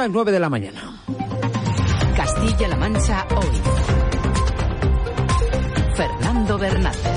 las 9 de la mañana. Castilla-La Mancha hoy. Fernando Bernal.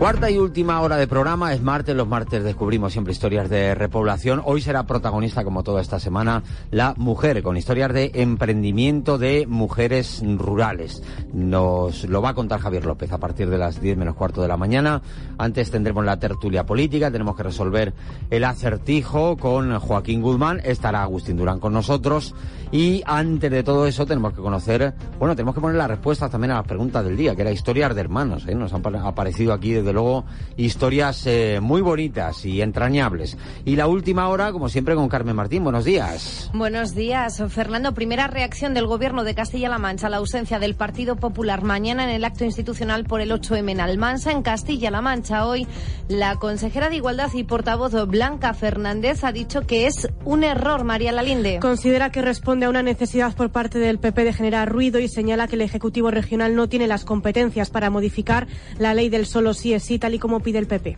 Cuarta y última hora de programa, es martes, los martes descubrimos siempre historias de repoblación. Hoy será protagonista, como toda esta semana, la mujer, con historias de emprendimiento de mujeres rurales. Nos lo va a contar Javier López a partir de las 10 menos cuarto de la mañana. Antes tendremos la tertulia política, tenemos que resolver el acertijo con Joaquín Guzmán, estará Agustín Durán con nosotros. Y antes de todo eso tenemos que conocer, bueno, tenemos que poner las respuestas también a las preguntas del día, que era historias de hermanos. ¿eh? Nos han aparecido aquí desde luego historias eh, muy bonitas y entrañables. Y la última hora, como siempre, con Carmen Martín. Buenos días. Buenos días, Fernando. Primera reacción del Gobierno de Castilla-La Mancha a la ausencia del Partido Popular mañana en el acto institucional por el 8M en Almansa, en Castilla-La Mancha. Hoy, la consejera de Igualdad y portavoz Blanca Fernández ha dicho que es un error, María Lalinde. Considera que responde a una necesidad por parte del PP de generar ruido y señala que el Ejecutivo Regional no tiene las competencias para modificar la ley del solo sí es sí, tal y como pide el PP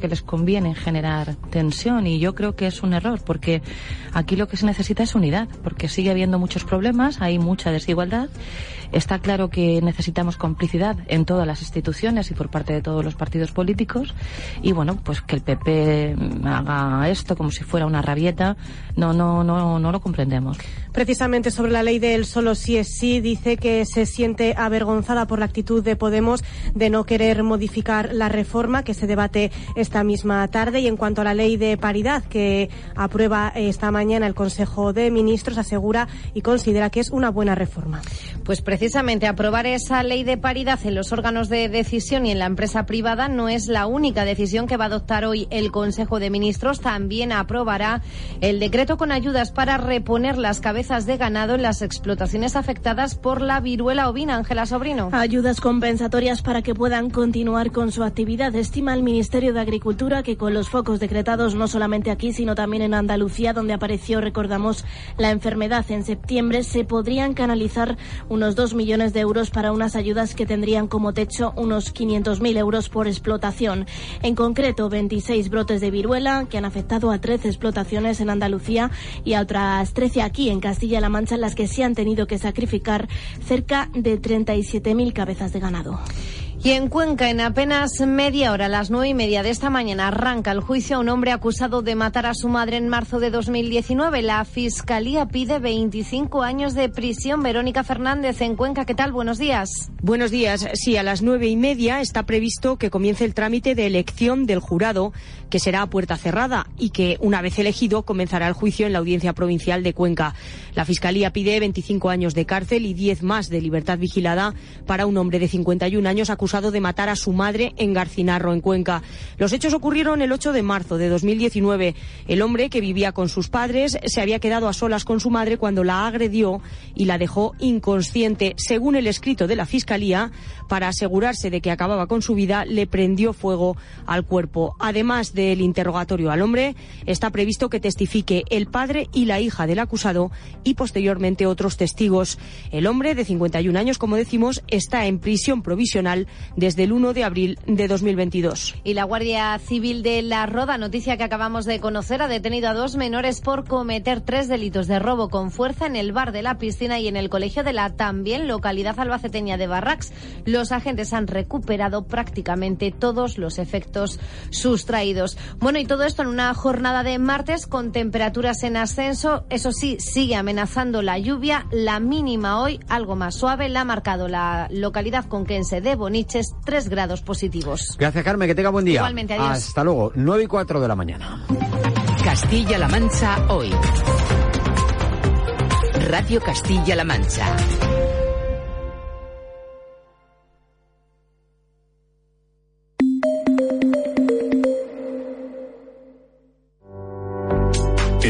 que les conviene generar tensión y yo creo que es un error porque aquí lo que se necesita es unidad porque sigue habiendo muchos problemas, hay mucha desigualdad Está claro que necesitamos complicidad en todas las instituciones y por parte de todos los partidos políticos. Y bueno, pues que el PP haga esto como si fuera una rabieta, no, no, no, no lo comprendemos. Precisamente sobre la ley del solo sí es sí, dice que se siente avergonzada por la actitud de Podemos de no querer modificar la reforma que se debate esta misma tarde. Y en cuanto a la ley de paridad que aprueba esta mañana el Consejo de Ministros, asegura y considera que es una buena reforma. Pues precisamente aprobar esa ley de paridad en los órganos de decisión y en la empresa privada no es la única decisión que va a adoptar hoy el Consejo de Ministros. También aprobará el decreto con ayudas para reponer las cabezas de ganado en las explotaciones afectadas por la viruela ovina. Ángela Sobrino. Ayudas compensatorias para que puedan continuar con su actividad. Estima el Ministerio de Agricultura que con los focos decretados no solamente aquí, sino también en Andalucía, donde apareció, recordamos, la enfermedad en septiembre, se podrían canalizar unos dos millones de euros para unas ayudas que tendrían como techo unos 500.000 euros por explotación. En concreto, 26 brotes de viruela que han afectado a 13 explotaciones en Andalucía y a otras 13 aquí en Castilla-La Mancha, en las que se han tenido que sacrificar cerca de 37.000 cabezas de ganado. Y en Cuenca, en apenas media hora, a las nueve y media de esta mañana, arranca el juicio a un hombre acusado de matar a su madre en marzo de 2019. La Fiscalía pide 25 años de prisión. Verónica Fernández, en Cuenca, ¿qué tal? Buenos días. Buenos días. Sí, a las nueve y media está previsto que comience el trámite de elección del jurado, que será a puerta cerrada y que, una vez elegido, comenzará el juicio en la Audiencia Provincial de Cuenca. La Fiscalía pide 25 años de cárcel y 10 más de libertad vigilada para un hombre de 51 años acusado de matar a su madre en Garcinarro, en Cuenca. Los hechos ocurrieron el 8 de marzo de 2019. El hombre, que vivía con sus padres, se había quedado a solas con su madre cuando la agredió y la dejó inconsciente. Según el escrito de la Fiscalía, para asegurarse de que acababa con su vida, le prendió fuego al cuerpo. Además del interrogatorio al hombre, está previsto que testifique el padre y la hija del acusado y posteriormente otros testigos. El hombre, de 51 años, como decimos, está en prisión provisional desde el 1 de abril de 2022. Y la Guardia Civil de La Roda, noticia que acabamos de conocer, ha detenido a dos menores por cometer tres delitos de robo con fuerza en el bar de la piscina y en el colegio de la también localidad albaceteña de Barracks. Los agentes han recuperado prácticamente todos los efectos sustraídos. Bueno, y todo esto en una jornada de martes con temperaturas en ascenso. Eso sí, sigue amenazando la lluvia. La mínima hoy, algo más suave, la ha marcado la localidad conquense de Boniches, 3 grados positivos. Gracias, Carmen, que tenga buen día. Igualmente, adiós. Hasta luego, 9 y 4 de la mañana. Castilla-La Mancha hoy. Radio Castilla-La Mancha.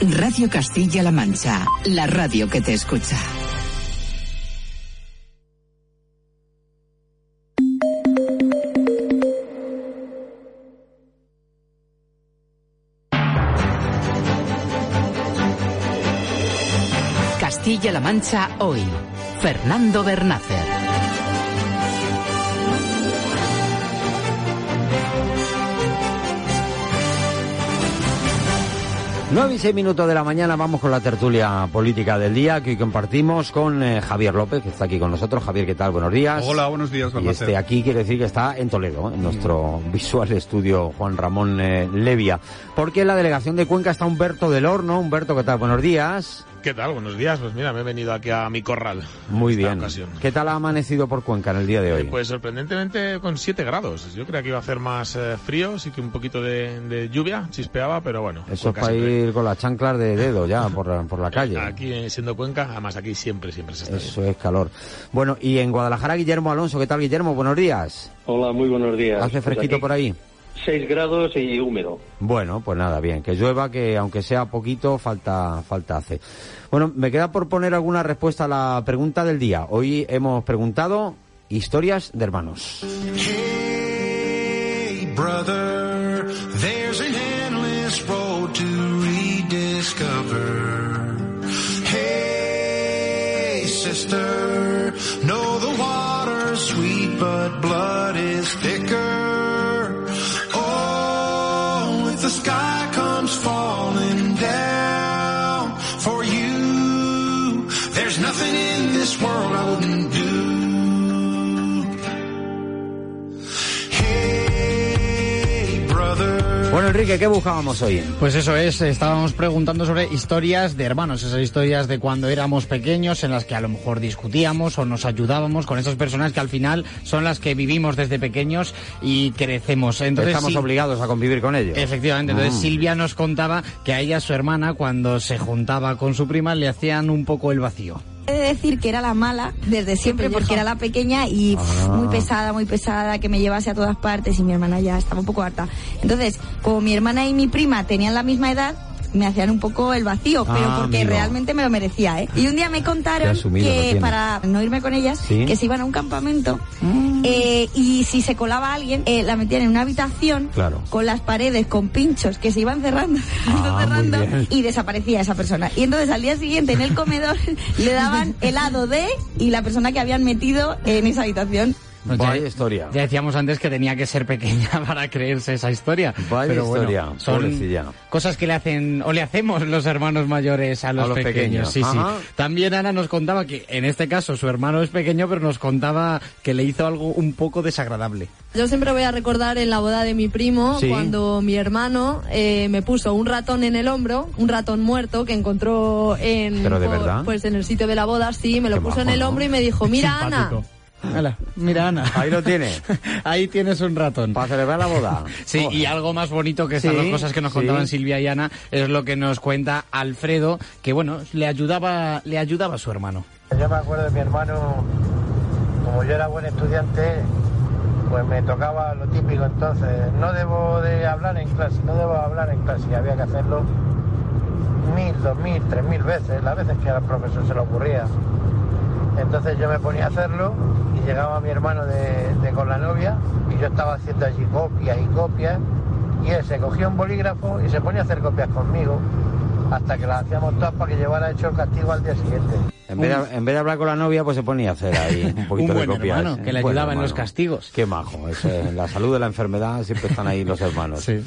Radio Castilla-La Mancha, la radio que te escucha. Castilla-La Mancha hoy. Fernando Bernácer. Nueve y seis minutos de la mañana vamos con la tertulia política del día que hoy compartimos con eh, Javier López, que está aquí con nosotros. Javier, ¿qué tal? Buenos días. Hola, buenos días. Y este aquí quiere decir que está en Toledo, en nuestro visual estudio Juan Ramón eh, Levia. Porque en la delegación de Cuenca está Humberto del Horno. Humberto, ¿qué tal? Buenos días. ¿Qué tal? Buenos días. Pues mira, me he venido aquí a mi corral. Muy esta bien. ocasión. ¿Qué tal ha amanecido por Cuenca en el día de hoy? Pues sorprendentemente con 7 grados. Yo creía que iba a hacer más eh, frío, sí que un poquito de, de lluvia, chispeaba, pero bueno. Eso es para siempre- ir con las chanclas de dedo ya por, la- por la calle. Aquí eh, siendo Cuenca, además aquí siempre, siempre se está bien. Eso es calor. Bueno, y en Guadalajara, Guillermo Alonso. ¿Qué tal, Guillermo? Buenos días. Hola, muy buenos días. ¿Hace Pues fresquito aquí por ahí? 6 grados y húmedo. Bueno, pues nada, bien. Que llueva, que aunque sea poquito, falta, falta hace. Bueno, me queda por poner alguna respuesta a la pregunta del día. Hoy hemos preguntado historias de hermanos. Hey, brother, Bueno, Enrique, ¿qué buscábamos hoy? Pues eso es, estábamos preguntando sobre historias de hermanos, esas historias de cuando éramos pequeños en las que a lo mejor discutíamos o nos ayudábamos con esas personas que al final son las que vivimos desde pequeños y crecemos. Entonces, Estamos sí, obligados a convivir con ellos. Efectivamente, entonces Mm. Silvia nos contaba que a ella, su hermana, cuando se juntaba con su prima, le hacían un poco el vacío. He de decir que era la mala desde siempre porque era la pequeña y Ah. muy pesada, muy pesada, que me llevase a todas partes y mi hermana ya estaba un poco harta. Entonces, como mi hermana y mi prima tenían la misma edad, me hacían un poco el vacío, pero Ah, porque amigo. realmente me lo merecía, ¿eh? Y un día me contaron asumido que para no irme con ellas, Sí. Mm. que se iban a un campamento eh, y si se colaba alguien, eh, la metían en una habitación Claro. con las paredes, con pinchos que se iban cerrando, Ah, cerrando, y desaparecía esa persona. Y entonces al día siguiente en el comedor le daban helado de y la persona que habían metido en esa habitación. Vaya ya- historia. Ya decíamos antes que tenía que ser pequeña para creerse esa historia. Vaya Pero bueno, historia, son pobrecilla. cosas que le hacen o le hacemos los hermanos mayores a los, los pequeños. Sí, sí. Ajá. También Ana nos contaba que en este caso su hermano es pequeño, pero nos contaba que le hizo algo un poco desagradable. Yo siempre voy a recordar en la boda de mi primo Sí. cuando mi hermano eh, me puso un ratón en el hombro, un ratón muerto que encontró en ¿Pero de por- verdad? pues en el sitio de la boda, sí, me lo Qué puso en el ¿no? hombro y me dijo, mira Ana, Hala, mira Ana. Ahí lo tiene. Ahí tienes un ratón. Para celebrar la boda. Sí, Joder. y algo más bonito que estas Sí, dos cosas que nos sí. contaban Silvia y Ana es lo que nos cuenta Alfredo, que bueno, le ayudaba, le ayudaba a su hermano. Yo me acuerdo de mi hermano, como yo era buen estudiante, pues me tocaba lo típico entonces. No debo de hablar en clase, no debo hablar en clase, y había que hacerlo mil, dos mil, tres mil veces, las veces que al profesor se le ocurría. Entonces yo me ponía a hacerlo y llegaba mi hermano de, con la novia y yo estaba haciendo allí copias y copias. Y él se cogía un bolígrafo y se ponía a hacer copias conmigo hasta que las hacíamos todas para que llevara hecho el castigo al día siguiente. En vez, de, en vez de hablar con la novia, pues se ponía a hacer ahí un poquito Un de buen copias. hermano, que le buen ayudaba en los castigos. Qué majo. en la salud de la enfermedad siempre están ahí los hermanos. Sí.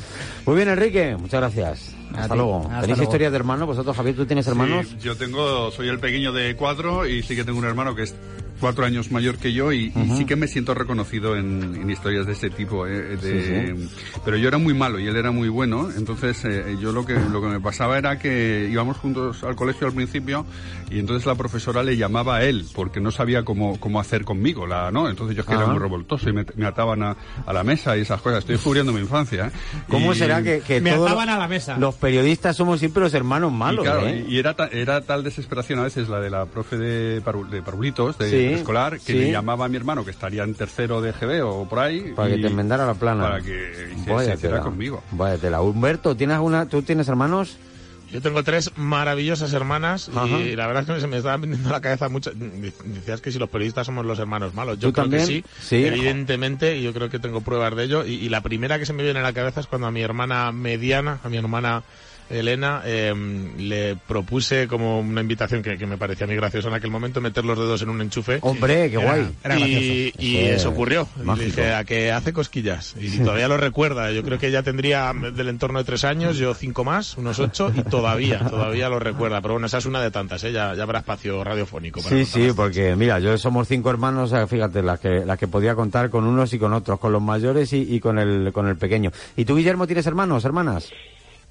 Muy bien, Enrique. Muchas gracias. Hasta luego. Hasta ¿Tenéis luego. historias de hermanos? ¿Vosotros, Javier, tú tienes hermanos? Sí, yo tengo, soy el pequeño de cuatro y sí que tengo un hermano que es cuatro años mayor que yo y, y sí que me siento reconocido en, en historias de ese tipo. eh, de- Pero yo era muy malo y él era muy bueno, entonces eh, yo lo que, lo que me pasaba era que íbamos juntos al colegio al principio y entonces la profesora le llamaba a él porque no sabía cómo, cómo hacer conmigo, la, ¿no? Entonces yo es que era muy revoltoso y me, me ataban a, a la mesa y esas cosas. Estoy descubriendo mi infancia. ¿eh? ¿Cómo Y- será que, que todos los periodistas somos siempre los hermanos malos? y claro, ¿eh? y y era, ta- era tal desesperación a veces la de la profe de, Paru- de Parulitos, de Sí, escolar, que sí. le llamaba a mi hermano que estaría en tercero de GB o por ahí. Para que te enmendara la plana. Para que se, Vaya se hiciera conmigo. Vaya tela. Humberto, ¿tienes alguna, ¿tú tienes hermanos? Yo tengo tres maravillosas hermanas Ajá. y la verdad es que se me estaba viniendo a la cabeza mucho. Decías que si los periodistas somos los hermanos malos. Yo ¿Tú creo también? que sí, Sí. evidentemente, y yo creo que tengo pruebas de ello. Y, y la primera que se me viene a la cabeza es cuando a mi hermana mediana, a mi hermana Elena, eh, le propuse como una invitación que, que me parecía muy graciosa en aquel momento, meter los dedos en un enchufe. Hombre, qué Era- guay. Era y gracioso. y Eso eso es ocurrió. Le dije, a que hace cosquillas. Y todavía lo recuerda. Yo creo que ella tendría del entorno de tres años, yo cinco más, unos ocho, y todavía, todavía lo recuerda. Pero bueno, esa es una de tantas, ¿eh? ya, ya habrá espacio radiofónico. Para Sí, sí, porque mira, yo somos cinco hermanos, fíjate, las que, las que podía contar con unos y con otros, con los mayores y, y con el, con el pequeño. ¿Y tú, Guillermo, tienes hermanos, hermanas?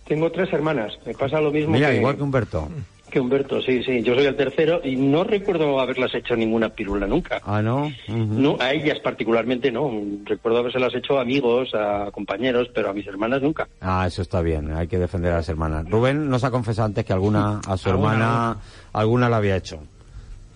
Tengo tres hermanas. Me pasa lo mismo Mira, que, igual que Humberto. que Humberto. Sí, sí. Yo soy el tercero y no recuerdo haberlas hecho ninguna pirula nunca. Ah, ¿no? No, a ellas particularmente no. Recuerdo habérselas hecho a amigos, a compañeros, pero a mis hermanas nunca. Ah, eso está bien, hay que defender a las hermanas. Rubén nos ha confesado antes que alguna, a su hermana, alguna la había hecho.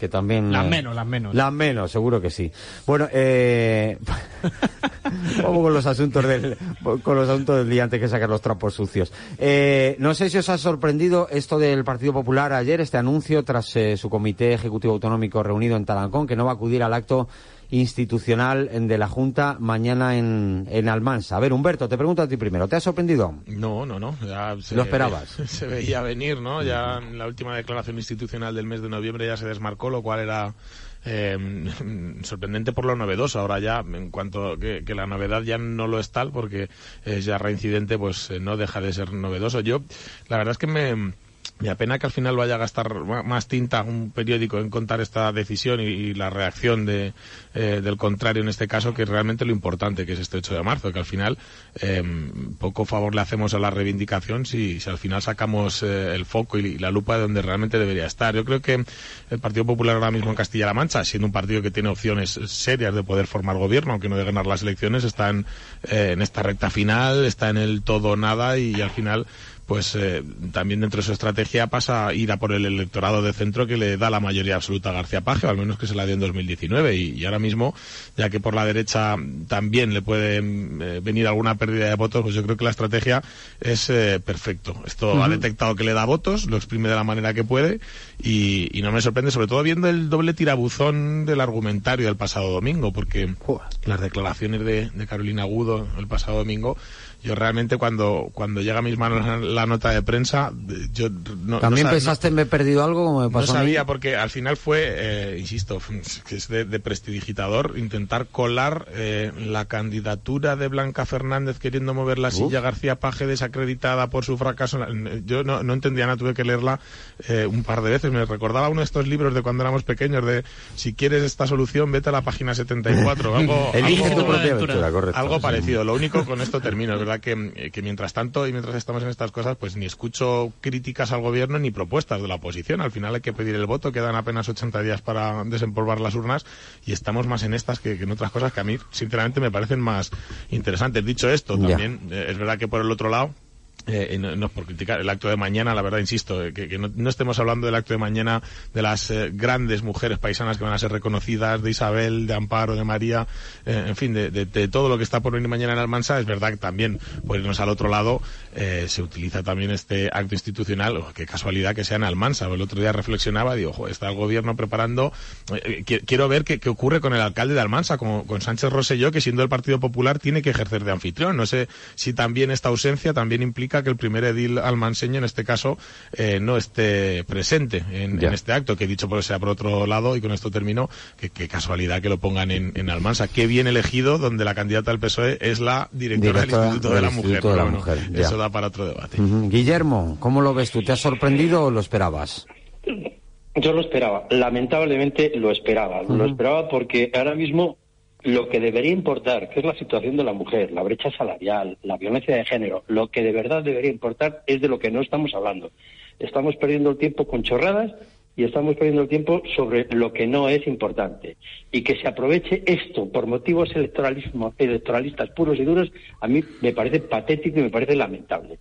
Que también... Las eh, menos, las menos. Las menos, seguro que sí. Bueno, eh... Vamos con los asuntos del, con los asuntos del día antes que sacar los trapos sucios. Eh, no sé si os ha sorprendido esto del Partido Popular ayer, este anuncio tras eh, su comité ejecutivo autonómico reunido en Talancón, que no va a acudir al acto institucional de la Junta mañana en, en Almansa. A ver, Humberto, te pregunto a ti primero, ¿te ha sorprendido? No, no, no. Ya se, ¿Lo esperabas? Se veía venir, ¿no? Ya en la última declaración institucional del mes de noviembre ya se desmarcó, lo cual era eh, sorprendente por lo novedoso. Ahora ya, en cuanto que, que la novedad ya no lo es tal, porque es ya reincidente, pues eh, no deja de ser novedoso. Yo, la verdad es que me... Me apena que al final vaya a gastar más tinta un periódico en contar esta decisión y, la reacción de, eh, del contrario en este caso, que es realmente lo importante, que es este 8 de marzo, que al final eh, poco favor le hacemos a la reivindicación si, si al final sacamos eh, el foco y, la lupa de donde realmente debería estar. Yo creo que el Partido Popular ahora mismo en Castilla-La Mancha, siendo un partido que tiene opciones serias de poder formar gobierno, aunque no de ganar las elecciones, está en, eh, en esta recta final, está en el todo nada y, al final pues eh, también dentro de su estrategia pasa a ir a por el electorado de centro que le da la mayoría absoluta a García Paje, o al menos que se la dio en 2019. Y, y ahora mismo, ya que por la derecha también le puede eh, venir alguna pérdida de votos, pues yo creo que la estrategia es eh, perfecto. Esto ha detectado que le da votos, lo exprime de la manera que puede y, y no me sorprende, sobre todo viendo el doble tirabuzón del argumentario del pasado domingo, porque las declaraciones de, de Carolina Agudo el pasado domingo, yo realmente cuando, cuando llega a mis manos la, nota de prensa, eh, yo no, ¿También no sa- pensaste en me he perdido algo como me no pasó a mí? sabía porque al final fue, eh, insisto, que es de, de prestidigitador, intentar colar eh, la candidatura de Blanca Fernández queriendo mover la silla García Paje desacreditada por su fracaso. la- Yo no, no entendía nada, tuve que leerla eh, un par de veces. Me recordaba uno de estos libros de cuando éramos pequeños de si quieres esta solución vete a la página 74. Algo, Elige algo- tu propia aventura, correcto. Algo sí. parecido. Lo único con esto termino. Es verdad que, eh, que mientras tanto y mientras estamos en estas cosas, pues ni escucho críticas al gobierno ni propuestas de la oposición. Al final hay que pedir el voto. Quedan apenas 80 días para desempolvar las urnas y estamos más en estas que, que en otras cosas que a mí, sinceramente, me parecen más interesantes. Dicho esto, también eh, es verdad que por el otro lado, eh, no, no por criticar el acto de mañana, la verdad, insisto, eh, que, que no, no estemos hablando del acto de mañana de las eh, grandes mujeres paisanas que van a ser reconocidas, de Isabel, de Amparo, de María, en fin, de, de- todo lo que está por venir mañana en Almansa. Es verdad que también, por irnos al otro lado, se utiliza también este acto institucional, oh, qué casualidad que sea en Almansa. El otro día reflexionaba, digo, "Jo, está el gobierno preparando, qui- quiero ver qué, qué ocurre con el alcalde de Almansa, como, con Sánchez Rosselló, que siendo el Partido Popular tiene que ejercer de anfitrión. No sé si también esta ausencia también implica que el primer edil almanseño, en este caso, eh, no esté presente en, este acto, que dicho por sea por otro lado, y con esto termino, que qué casualidad que lo pongan en, en Almansa. Qué bien elegido, donde la candidata del PSOE es la directora, Directora del Instituto de del la Mujer. Instituto de la Pero bueno, Mujer, ya. eso da para otro debate. Guillermo, ¿cómo lo ves tú? ¿Te has sorprendido o lo esperabas? Yo lo esperaba, lamentablemente lo esperaba. Lo esperaba porque ahora mismo lo que debería importar, que es la situación de la mujer, la brecha salarial, la violencia de género, lo que de verdad debería importar es de lo que no estamos hablando. Estamos perdiendo el tiempo con chorradas y estamos perdiendo el tiempo sobre lo que no es importante. Y que se aproveche esto por motivos electoralismo, electoralistas puros y duros, a mí me parece patético y me parece lamentable.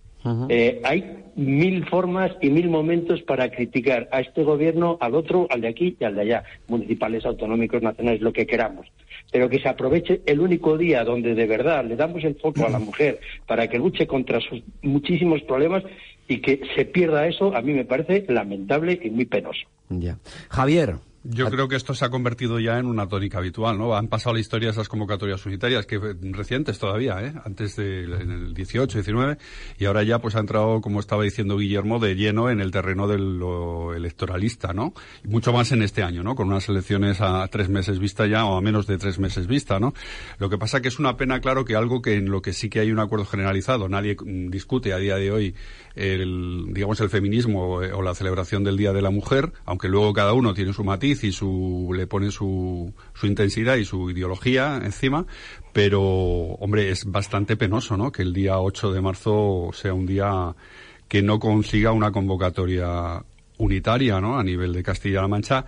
Eh, hay mil formas y mil momentos para criticar a este gobierno, al otro, al de aquí y al de allá, municipales, autonómicos, nacionales, lo que queramos. Pero que se aproveche el único día donde de verdad le damos el foco a la mujer para que luche contra sus muchísimos problemas y que se pierda eso, a mí me parece lamentable y muy penoso. Ya. Javier. Yo creo que esto se ha convertido ya en una tónica habitual, ¿no? Han pasado la historia esas convocatorias unitarias, que recientes todavía, ¿eh? Antes del en el 18, 19, y ahora ya pues ha entrado, como estaba diciendo Guillermo, de lleno en el terreno de lo electoralista, ¿no? Y mucho más en este año, ¿no? Con unas elecciones a tres meses vista ya, o a menos de tres meses vista, ¿no? Lo que pasa que es una pena, claro, que algo que en lo que sí que hay un acuerdo generalizado, nadie mm, discute a día de hoy el, digamos, el feminismo eh, o la celebración del Día de la Mujer, aunque luego cada uno tiene su matiz y su, le pone su, su intensidad y su ideología encima, pero, hombre, es bastante penoso, ¿no? Que el día 8 de marzo sea un día que no consiga una convocatoria unitaria, ¿no? A nivel de Castilla-La Mancha,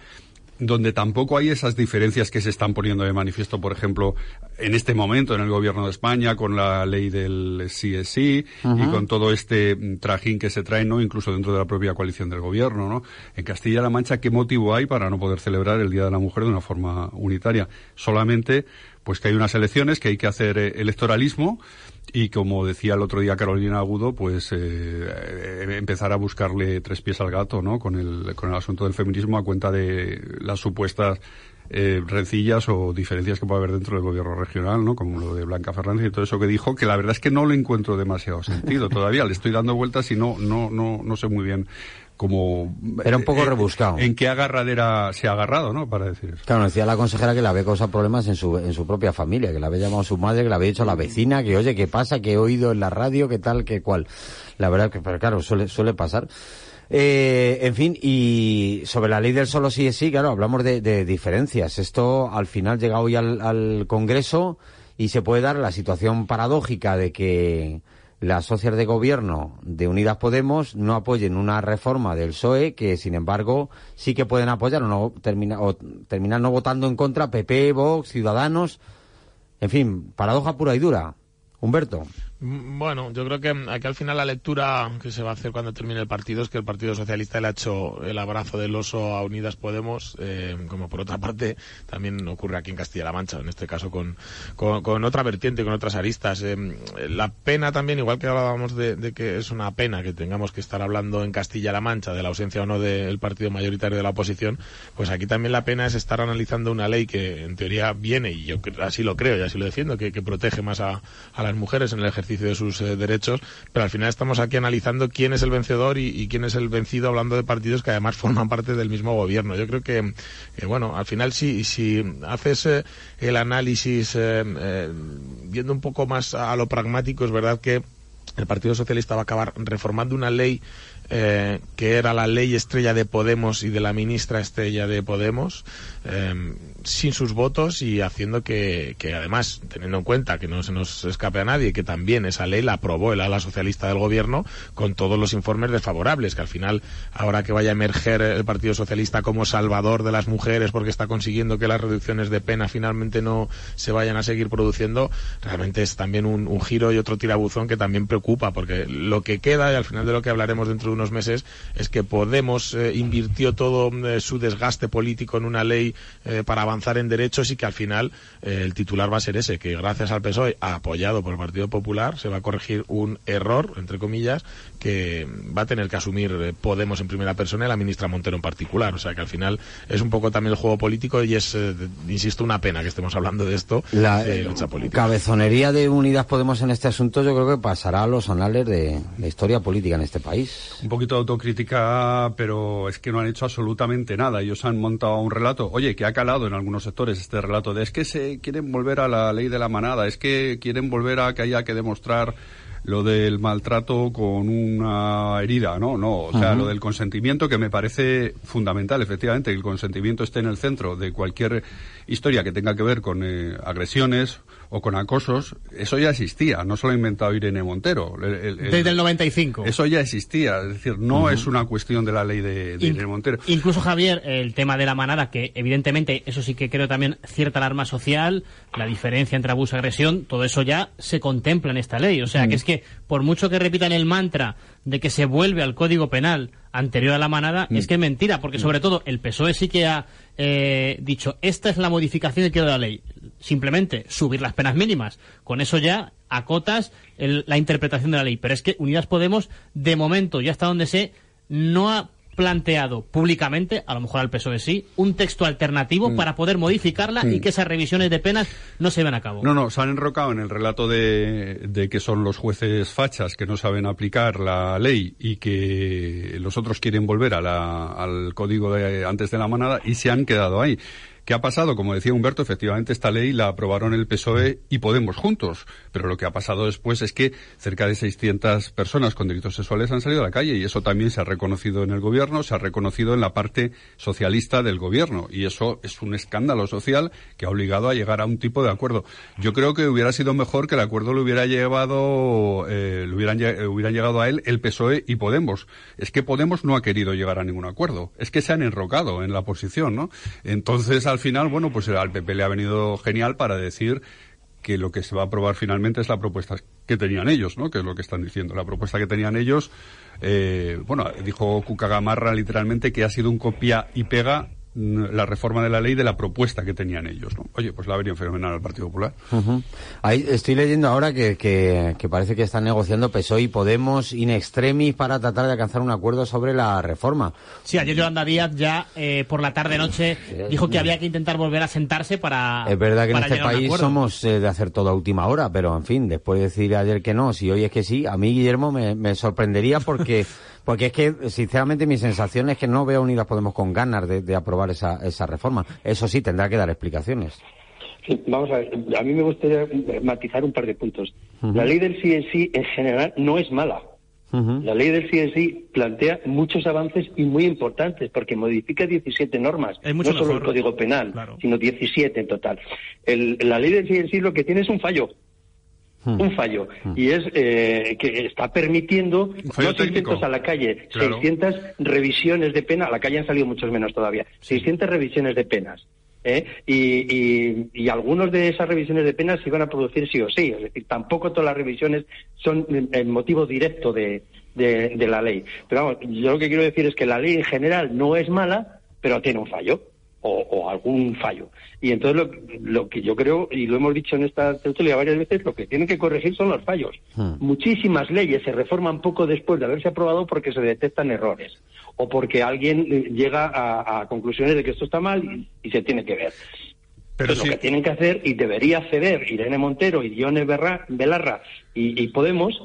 donde tampoco hay esas diferencias que se están poniendo de manifiesto, por ejemplo, en este momento en el gobierno de España con la ley del CSI y Ujú. con todo este mm, trajín que se trae, ¿no? Incluso dentro de la propia coalición del gobierno, ¿no? En Castilla-La Mancha, ¿qué motivo hay para no poder celebrar el Día de la Mujer de una forma unitaria? Solamente, pues que hay unas elecciones, que hay que hacer eh, electoralismo y como decía el otro día Carolina Agudo, pues eh, eh, empezar a buscarle tres pies al gato, ¿no? Con el, con el asunto del feminismo a cuenta de las supuestas eh, rencillas o diferencias que puede haber dentro del gobierno regional, ¿no? Como lo de Blanca Fernández y todo eso que dijo, que la verdad es que no lo encuentro demasiado sentido todavía. Le estoy dando vueltas y no, no, no, no sé muy bien cómo... Era un poco eh, rebuscado. En qué agarradera se ha agarrado, ¿no? Para decir eso. Claro, decía la consejera que le había causado problemas en su, en su propia familia, que le había llamado a su madre, que le había dicho a la vecina, que oye, ¿qué pasa? Que he oído en la radio, que tal, que cual. La verdad que, pero claro, suele, suele pasar. Eh, en fin, y sobre la ley del solo sí es sí, claro, hablamos de, de diferencias. Esto al final llega hoy al, al Congreso y se puede dar la situación paradójica de que las socias de gobierno de Unidas Podemos no apoyen una reforma del PSOE que, sin embargo, sí que pueden apoyar o, no, termina, o terminar no votando en contra PP, Vox, Ciudadanos. En fin, paradoja pura y dura. Humberto. Mm, Bueno, yo creo que aquí al final la lectura que se va a hacer cuando termine el partido es que el Partido Socialista le ha hecho el abrazo del oso a Unidas Podemos, eh, como por otra parte también ocurre aquí en Castilla-La Mancha, en este caso con, con, otra vertiente, con otras aristas. Eh, la pena también, igual que hablábamos de, que es una pena que tengamos que estar hablando en Castilla-La Mancha de la ausencia o no del partido mayoritario de la oposición, pues aquí también la pena es estar analizando una ley que en teoría viene, y yo así lo creo y así lo defiendo, que, que protege más a, a las mujeres en el ejercicio de sus eh, derechos, pero al final estamos aquí analizando quién es el vencedor y, quién es el vencido hablando de partidos que además forman parte del mismo gobierno. Yo creo que, bueno, al final si, si haces eh, el análisis eh, viendo un poco más a lo pragmático, es verdad que el Partido Socialista va a acabar reformando una ley eh, que era la ley estrella de Podemos y de la ministra estrella de Podemos, sin sus votos y haciendo que, además, teniendo en cuenta que no se nos escape a nadie, que también esa ley la aprobó el ala socialista del gobierno con todos los informes desfavorables, que al final, ahora que vaya a emerger el Partido Socialista como salvador de las mujeres porque está consiguiendo que las reducciones de pena finalmente no se vayan a seguir produciendo, realmente es también un, un giro y otro tirabuzón que también preocupa, porque lo que queda, y al final de lo que hablaremos dentro de unos meses, es que Podemos eh, invirtió todo eh, su desgaste político en una ley eh, para avanzar en derechos y que al final eh, el titular va a ser ese, que gracias al PSOE, apoyado por el Partido Popular, se va a corregir un error, entre comillas, que va a tener que asumir Podemos en primera persona y la ministra Montero en particular. O sea que al final es un poco también el juego político y es, eh, insisto, una pena que estemos hablando de esto, La de lucha política. cabezonería de Unidas Podemos en este asunto yo creo que pasará a los anales de la historia política en este país. Un poquito de autocrítica, pero es que no han hecho absolutamente nada. Ellos han montado un relato, oye, que ha calado en algunos sectores este relato de es que se quieren volver a la ley de la manada, es que quieren volver a que haya que demostrar lo del maltrato con una herida, ¿no? No, o sea, Ajá. lo del consentimiento que me parece fundamental, efectivamente, que el consentimiento esté en el centro de cualquier historia que tenga que ver con eh, agresiones o con acosos, eso ya existía, no solo ha inventado Irene Montero. El- el- el- Desde el 95. eso ya existía, es decir, no es una cuestión de la ley de, de In- Irene Montero. Incluso Javier, el tema de la manada, que evidentemente eso sí que creo también cierta alarma social, la diferencia entre abuso y agresión, todo eso ya se contempla en esta ley. O sea, que es que por mucho que repitan el mantra de que se vuelve al Código Penal anterior a la manada, es que es mentira, porque sobre todo el PSOE sí que ha eh, dicho, esta es la modificación que quiero de la ley. Simplemente subir las penas mínimas. Con eso ya acotas el- la interpretación de la ley. Pero es que Unidas Podemos, de momento, ya hasta donde sé, no ha planteado públicamente, a lo mejor al PSOE sí, un texto alternativo Mm. para poder modificarla Mm. y que esas revisiones de penas no se lleven a cabo. No, no, se han enrocado en el relato de, de que son los jueces fachas que no saben aplicar la ley y que los otros quieren volver a la- al código de antes de la manada y se han quedado ahí. ¿Qué ha pasado? Como decía Humberto, efectivamente esta ley la aprobaron el PSOE y Podemos juntos. Pero lo que ha pasado después es que cerca de 600 personas con delitos sexuales han salido a la calle y eso también se ha reconocido en el gobierno, se ha reconocido en la parte socialista del gobierno. Y eso es un escándalo social que ha obligado a llegar a un tipo de acuerdo. Yo creo que hubiera sido mejor que el acuerdo lo hubiera llevado, eh, lo hubieran, hubieran llegado a él el PSOE y Podemos. Es que Podemos no ha querido llegar a ningún acuerdo. Es que se han enrocado en la posición, ¿no? Entonces, al final, bueno, pues al PP le ha venido genial para decir que lo que se va a aprobar finalmente es la propuesta que tenían ellos, ¿no? Que es lo que están diciendo. La propuesta que tenían ellos, eh, bueno, dijo Cuca Gamarra literalmente que ha sido un copia y pega la reforma de la ley de la propuesta que tenían ellos, ¿no? Oye, pues la venido fenomenal al Partido Popular. Ujú. Ahí estoy leyendo ahora que, que, que parece que están negociando PSOE y Podemos in extremis para tratar de alcanzar un acuerdo sobre la reforma. Sí, ayer Yolanda Díaz ya eh, por la tarde-noche dijo que había que intentar volver a sentarse para Es verdad que en este país somos eh, de hacer todo a última hora, pero en fin, después de decir ayer que no, si hoy es que sí, a mí Guillermo me, me sorprendería porque porque es que sinceramente mi sensación es que no veo a Unidas Podemos con ganas de, de aprobar esa, esa reforma. Eso sí, tendrá que dar explicaciones. Sí, vamos a ver, a mí me gustaría matizar un par de puntos. La ley del sí en sí en general no es mala. La ley del sí en sí plantea muchos avances y muy importantes porque modifica 17 normas, no solo el. Código Penal, sino 17 en total. El- la ley del sí en sí lo que tiene es un fallo. Un fallo. Y es eh, que está permitiendo no 600 técnico. a la calle, Claro. 600 revisiones de pena. A la calle han salido muchos menos todavía. 600 revisiones de penas. ¿eh? y, y, y algunos de esas revisiones de penas se iban a producir sí o sí. Es decir, tampoco todas las revisiones son el motivo directo de, de, de la ley. Pero vamos, yo lo que quiero decir es que la ley en general no es mala, pero tiene un fallo. O, o algún fallo. Y entonces lo, lo que yo creo, y lo hemos dicho en esta tertulia varias veces, lo que tienen que corregir son los fallos. Muchísimas leyes se reforman poco después de haberse aprobado porque se detectan errores o porque alguien eh, llega a, a conclusiones de que esto está mal y, y se tiene que ver. Pero lo que tienen que hacer, y debería ceder Irene Montero y Dione Berra- Belarra y, y Podemos,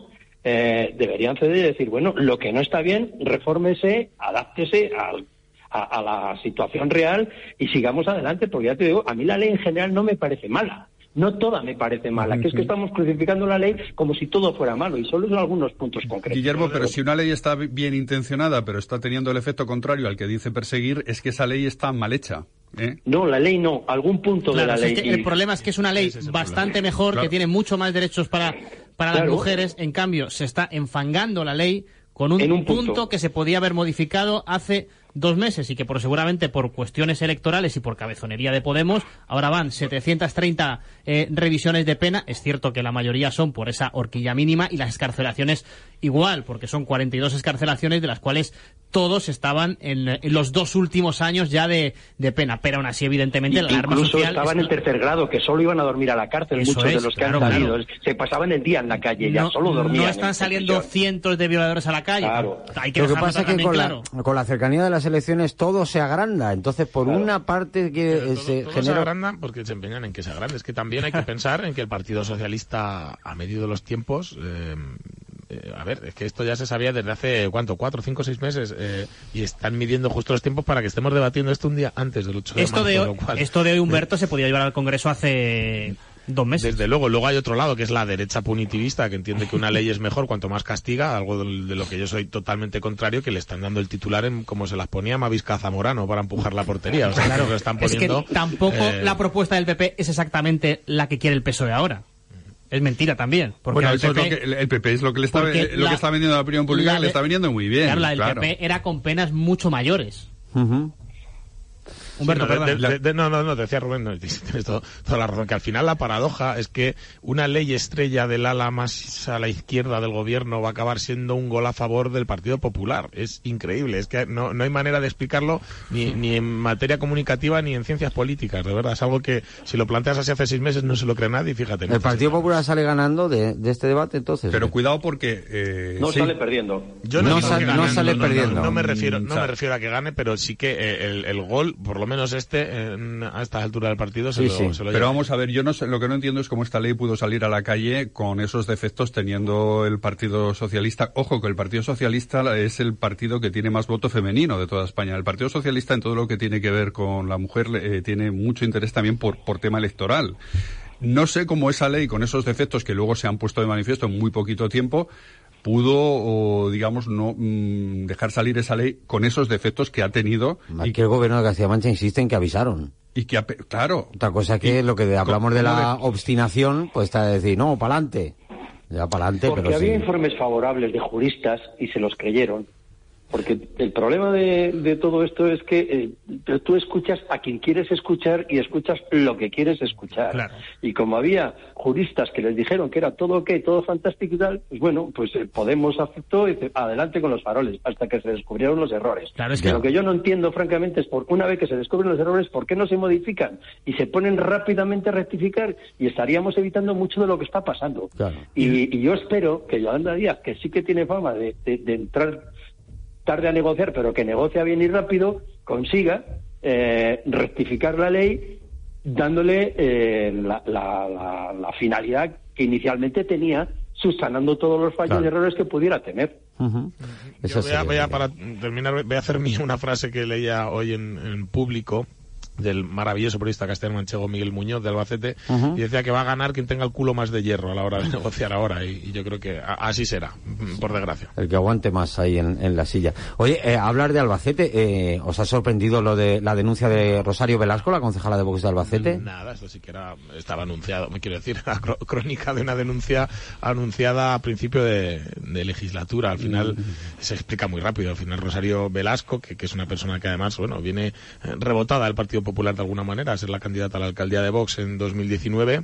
eh, deberían ceder y decir, bueno, lo que no está bien, refórmese, adáptese al- a, a la situación real y sigamos adelante, porque ya te digo, a mí la ley en general no me parece mala. No toda me parece mala, que es que estamos crucificando la ley como si todo fuera malo, y solo son algunos puntos concretos. Guillermo, pero si una ley está bi- bien intencionada, pero está teniendo el efecto contrario al que dice perseguir, es que esa ley está mal hecha. ¿eh? No, la ley no, algún punto Claro, de la ley. es que y- el problema es que es una ley bastante mejor, Claro. que tiene mucho más derechos para, para las mujeres. En cambio, se está enfangando la ley con un, En un punto. punto. que se podía haber modificado hace dos meses y que por seguramente por cuestiones electorales y por cabezonería de Podemos ahora van 730 eh, revisiones de pena. Es cierto que la mayoría son por esa horquilla mínima y las escarcelaciones igual, porque son 42 escarcelaciones de las cuales todos estaban en, en los dos últimos años ya de, de pena. Pero aún así, evidentemente, la alarma Incluso social estaban es- en tercer grado, que solo iban a dormir a la cárcel, Eso muchos es, de los que claro, han salido. claro. Se pasaban el día en la calle, ya no, solo dormían. no están en saliendo cientos de violadores a la calle. Claro. Hay que Lo que dejarlo pasa es que también con claro. la, con la cercanía de las elecciones todo se agranda. Entonces, por una parte que eh, se Todos se genera... agrandan porque se empeñan en que se agrande. Es que también hay que pensar en que el Partido Socialista ha medido los tiempos. eh, eh, a ver, es que esto ya se sabía desde hace, ¿cuánto? ¿Cuatro, cinco, seis meses? eh, y están midiendo justo los tiempos para que estemos debatiendo esto un día antes del 8 de Esto marzo. de, lo hoy, cual- esto de hoy, Humberto, se podía llevar al Congreso hace dos meses. Desde luego, luego hay otro lado que es la derecha punitivista que entiende que una ley es mejor cuanto más castiga, algo de lo que yo soy totalmente contrario, que le están dando el titular en como se las ponía Mavisca Zamorano para empujar la portería. O sea, Claro, que lo están es que poniendo, tampoco eh, la propuesta del PP es exactamente la que quiere el PSOE ahora. Es mentira también. Porque Bueno, al eso es lo PP que, el PP es lo que le está, porque lo la- que está vendiendo a la opinión pública, la que le está vendiendo muy bien. Claro, la del claro. PP era con penas mucho mayores. Humberto, Sí, no, de- de- de- no, no, no, te decía Rubén, no, tienes todo- toda la razón, que al final la paradoja es que una ley estrella del ala más a la izquierda del gobierno va a acabar siendo un gol a favor del Partido Popular. Es increíble, es que no, no hay manera de explicarlo ni, ni en materia comunicativa ni en ciencias políticas, de verdad. Es algo que si lo planteas así hace seis meses no se lo cree nadie, fíjate. ¿no? El Partido Popular sale ganando de, de este debate, entonces. Pero cuidado porque... eh, No sí. sale perdiendo. Yo no, No sal- que no sale perdiendo. No, me refiero, no me refiero a que gane, pero sí que eh, el, el gol, por lo menos este, en- a estas alturas del partido, se Sí, lo, sí. se lo Pero vamos a ver, yo no sé, lo que no entiendo es cómo esta ley pudo salir a la calle con esos defectos teniendo el Partido Socialista. Ojo, que el Partido Socialista es el partido que tiene más voto femenino de toda España. El Partido Socialista en todo lo que tiene que ver con la mujer eh, tiene mucho interés también por, por tema electoral. No sé cómo esa ley, con esos defectos que luego se han puesto de manifiesto en muy poquito tiempo, pudo, o, digamos, no mm, dejar salir esa ley con esos defectos que ha tenido Aquí el gobierno de Castilla-La Mancha insiste en que avisaron. y que, claro, Otra cosa que lo que hablamos de ¿cómo la obstinación, pues está de decir, no, para adelante. Ya para adelante, Porque pero había sí. informes favorables de juristas y se los creyeron. Porque el problema de, de todo esto es que eh, tú escuchas a quien quieres escuchar y escuchas lo que quieres escuchar. Claro. Y como había juristas que les dijeron que era todo ok, todo fantástico y tal, pues bueno, pues eh, Podemos aceptó y dice, adelante con los faroles, hasta que se descubrieron los errores. Claro, es que- Lo que yo no entiendo, francamente, es por una vez que se descubren los errores, ¿por qué no se modifican? Y se ponen rápidamente a rectificar y estaríamos evitando mucho de lo que está pasando. Claro. Y, y yo espero que Yolanda Díaz, que sí que tiene fama de, de- de entrar tarde a negociar, pero que negocia bien y rápido, consiga eh, rectificar la ley dándole eh, la, la- la- la finalidad que inicialmente tenía, subsanando todos los fallos Claro. y errores que pudiera tener. Yo voy a, voy a, para terminar, voy a hacer mía una frase que leía hoy en, en público del maravilloso periodista castellano manchego Miguel Muñoz de Albacete Ujú. y decía que va a ganar quien tenga el culo más de hierro a la hora de negociar ahora y, y yo creo que a- así será, mm, por desgracia. El que aguante más ahí en, en la silla. Oye, eh, hablar de Albacete, eh, ¿os ha sorprendido lo de la denuncia de Rosario Velasco, la concejala de Vox de Albacete? Nada, esto sí que era, estaba anunciado, me quiero decir, la crónica de una denuncia anunciada a principio de, de legislatura. Al final se explica muy rápido. Al final Rosario Velasco, que, que es una persona que además, bueno, viene eh, rebotada del Partido Popular de alguna manera a ser la candidata a la alcaldía de Vox en 2019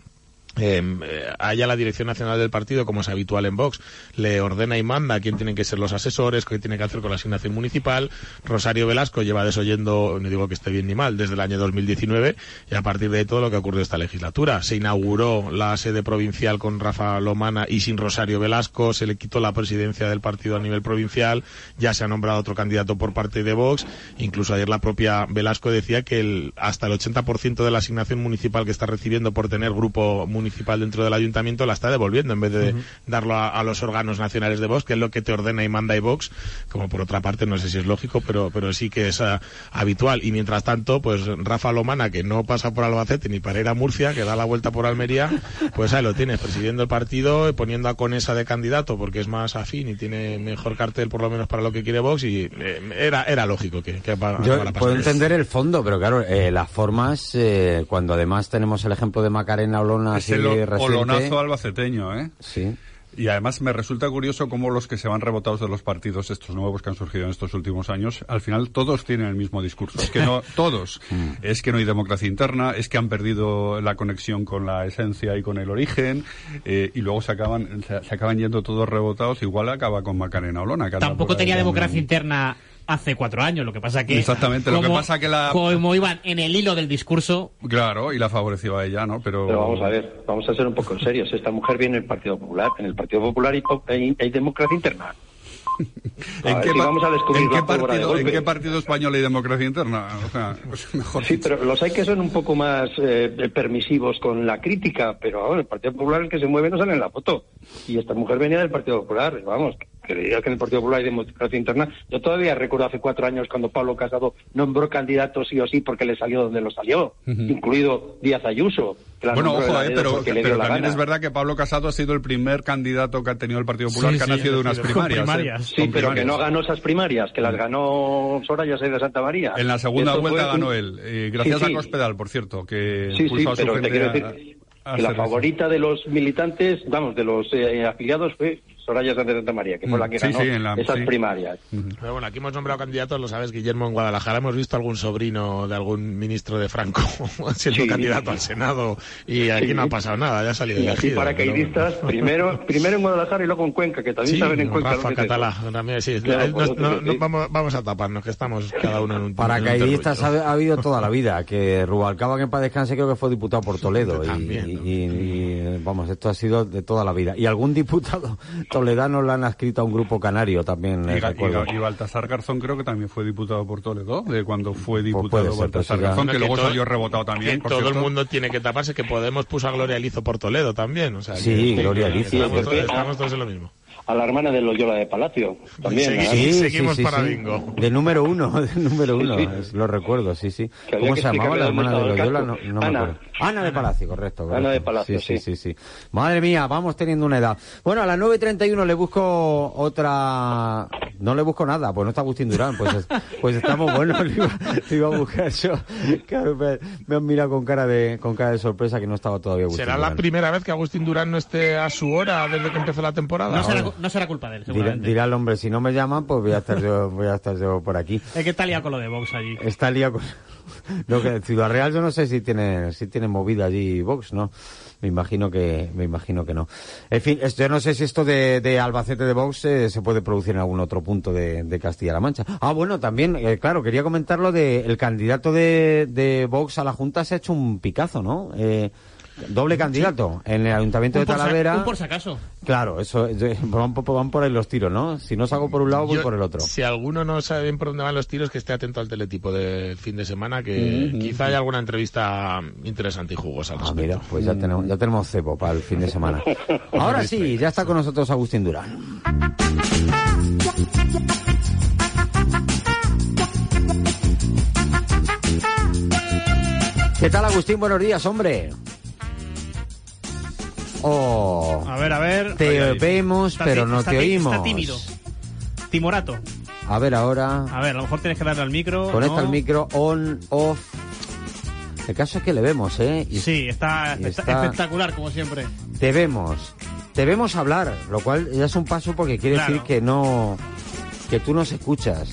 eh, allá la Dirección Nacional del Partido, como es habitual en Vox, le ordena y manda quién tienen que ser los asesores, qué tiene que hacer con la asignación municipal. Rosario Velasco lleva desoyendo, no digo que esté bien ni mal, desde el año 2019 y a partir de todo lo que ha ocurrido esta legislatura. Se inauguró la sede provincial con Rafa Lomana y sin Rosario Velasco, se le quitó la presidencia del partido a nivel provincial, ya se ha nombrado otro candidato por parte de Vox, incluso ayer la propia Velasco decía que el, hasta el 80% de la asignación municipal que está recibiendo por tener grupo municipal municipal dentro del ayuntamiento la está devolviendo en vez de darlo a, a los órganos nacionales de Vox, que es lo que te ordena y manda y Vox, como por otra parte no sé si es lógico, pero, pero sí que es ah, habitual. Y mientras tanto, pues Rafa Lomana, que no pasa por Albacete ni para ir a Murcia, que da la vuelta por Almería, pues ahí lo tienes, presidiendo el partido, eh, poniendo a Conesa de candidato porque es más afín y tiene mejor cartel por lo menos para lo que quiere Vox y eh, era, era lógico que, Yo puedo entender el fondo, pero claro, eh, las formas, eh, cuando además tenemos el ejemplo de Macarena Olona Es el olonazo albaceteño, ¿eh? Sí. Y además me resulta curioso cómo los que se van rebotados de los partidos, estos nuevos que han surgido en estos últimos años, al final todos tienen el mismo discurso. Es que no, todos. Es que no hay democracia interna, es que han perdido la conexión con la esencia y con el origen, eh, y luego se acaban, se, se acaban yendo todos rebotados, igual acaba con Macarena Olona. que Tampoco tenía democracia interna hace cuatro años, lo que pasa que... Exactamente, lo que pasa que la- Como iban en el hilo del discurso... Claro, y la favoreció a ella, ¿no? Pero, Pero vamos a ver, vamos a ser un poco serios. Esta mujer viene del Partido Popular. En el Partido Popular hay, po- hay- hay democracia interna. ¿En qué, si pa- vamos a descubrir ¿en qué la pólvora de partido, ¿En golpe. qué partido español hay democracia interna? O sea, pues mejor Sí, pero los hay que son un poco más eh, permisivos con la crítica, pero vamos, el Partido Popular el que se mueve no sale en la foto. Y esta mujer venía del Partido Popular, vamos, que en el Partido Popular hay democracia interna. Yo todavía recuerdo hace cuatro años cuando Pablo Casado nombró candidato sí o sí porque le salió donde lo salió, incluido Díaz Ayuso. que la Bueno, ojo, a eh, pero, porque le dio pero la también gana. es verdad que Pablo Casado ha sido el primer candidato que ha tenido el Partido Popular Sí, que ha nacido de unas con primarias. primarias. ¿eh? Sí, pero que no ganó esas primarias, que las ganó Soraya Sáenz de Santa María. En la segunda vuelta un- ganó él, eh, gracias Sí, sí. a Cospedal, por cierto, que Sí, sí, puso a su pero te gente a- decir a que la eso. favorita de los militantes, vamos, de los eh, afiliados fue Soraya Sáenz de Santa María, que fue Mm, la que sí, ganó sí, en la- esas sí. primarias. Pero bueno, aquí hemos nombrado candidatos, lo sabes, Guillermo, en Guadalajara hemos visto algún sobrino de algún ministro de Franco siendo Sí. candidato al Senado y aquí Sí. no ha pasado nada, ya ha salido Y elegido. paracaidistas, primero, primero en Guadalajara y luego en Cuenca, que también Sí, saben en Cuenca. Rafa que. Catalá, también, sí. Claro, no- lo que no- te no, digo. vamos, vamos a taparnos, que estamos cada uno en un Paracaidistas en un ha, habido toda la vida, que Rubalcaba, que en paz descanse, creo que fue diputado por Toledo. y, También, y- y, vamos, esto ha sido de toda la vida. Y algún diputado toledano le han adscrito a un grupo canario también, eh, Y, Ga- y recuerdo. Ga- y Baltasar Garzón creo que también fue diputado por Toledo, de cuando fue diputado puede ser, Baltasar pues. Garzón, que luego todo- salió rebotado también. que por todo el mundo tiene que taparse, que Podemos puso a Gloria Lizo por Toledo también. O sea, Sí, que- Gloria Lizo. Estamos todos en lo mismo. A la hermana de Loyola de Palacio, también. Sí, ¿verdad? sí, seguimos para bingo. De número uno, de número Sí, uno, sí. lo recuerdo, sí, sí. ¿Cómo que se llamaba la hermana de Loyola? No, no me Ana. acuerdo. Ana de Palacio, correcto. Ana de Palacio, sí, sí, sí, sí. Madre mía, vamos teniendo una edad. Bueno, a las 9.31 le busco otra... No le busco nada, pues no está Agustín Durán, pues, es- pues estamos buenos, le iba, le iba a buscar yo. Claro, me, me han mirado con cara de con cara de sorpresa que no estaba todavía Agustín ¿Será la primera vez que Agustín Durán no esté a su hora desde que empezó la temporada? No será, ¿O? No será culpa de él, Dirá, seguramente. dirá el hombre, si no me llaman, pues voy a estar yo, voy a estar yo por aquí. Es que está liado con lo de Vox allí. Está liado con... Lo que Ciudad Real yo no sé si tiene si tiene movida allí Vox, ¿no? Me imagino que me imagino que no. En fin, esto, yo no sé si esto de, de Albacete de Vox eh, se puede producir en algún otro punto de, de Castilla-La Mancha. Ah, bueno, también, eh, claro, quería comentarlo de el candidato de, de Vox a la Junta se ha hecho un picazo, ¿no? Eh, doble candidato en el Ayuntamiento Un de Talavera. un por si acaso. Claro, eso van, por- van por ahí los tiros, ¿no? Si no salgo por un lado, voy Yo, por el otro. Si alguno no sabe bien por dónde van los tiros, que esté atento al teletipo del fin de semana, que quizá haya alguna entrevista interesante y jugosa al Ah, respecto. mira, pues ya tenemos, ya tenemos cebo para el fin de semana. Ahora sí, ya está con nosotros Agustín Durán. ¿Qué tal, Agustín? Buenos días, hombre. Oh, A ver, a ver. te vemos, Está pero no está te oímos. Está tímido. Timorato. A ver ahora. A ver, a lo mejor tienes que darle al micro. Conecta ¿no? el micro on, off. El caso es que le vemos, ¿eh? Y Sí, está, y está está- espectacular, como siempre. Te vemos. Te vemos hablar, lo cual ya es un paso porque quiere Claro. decir que no. que tú nos escuchas,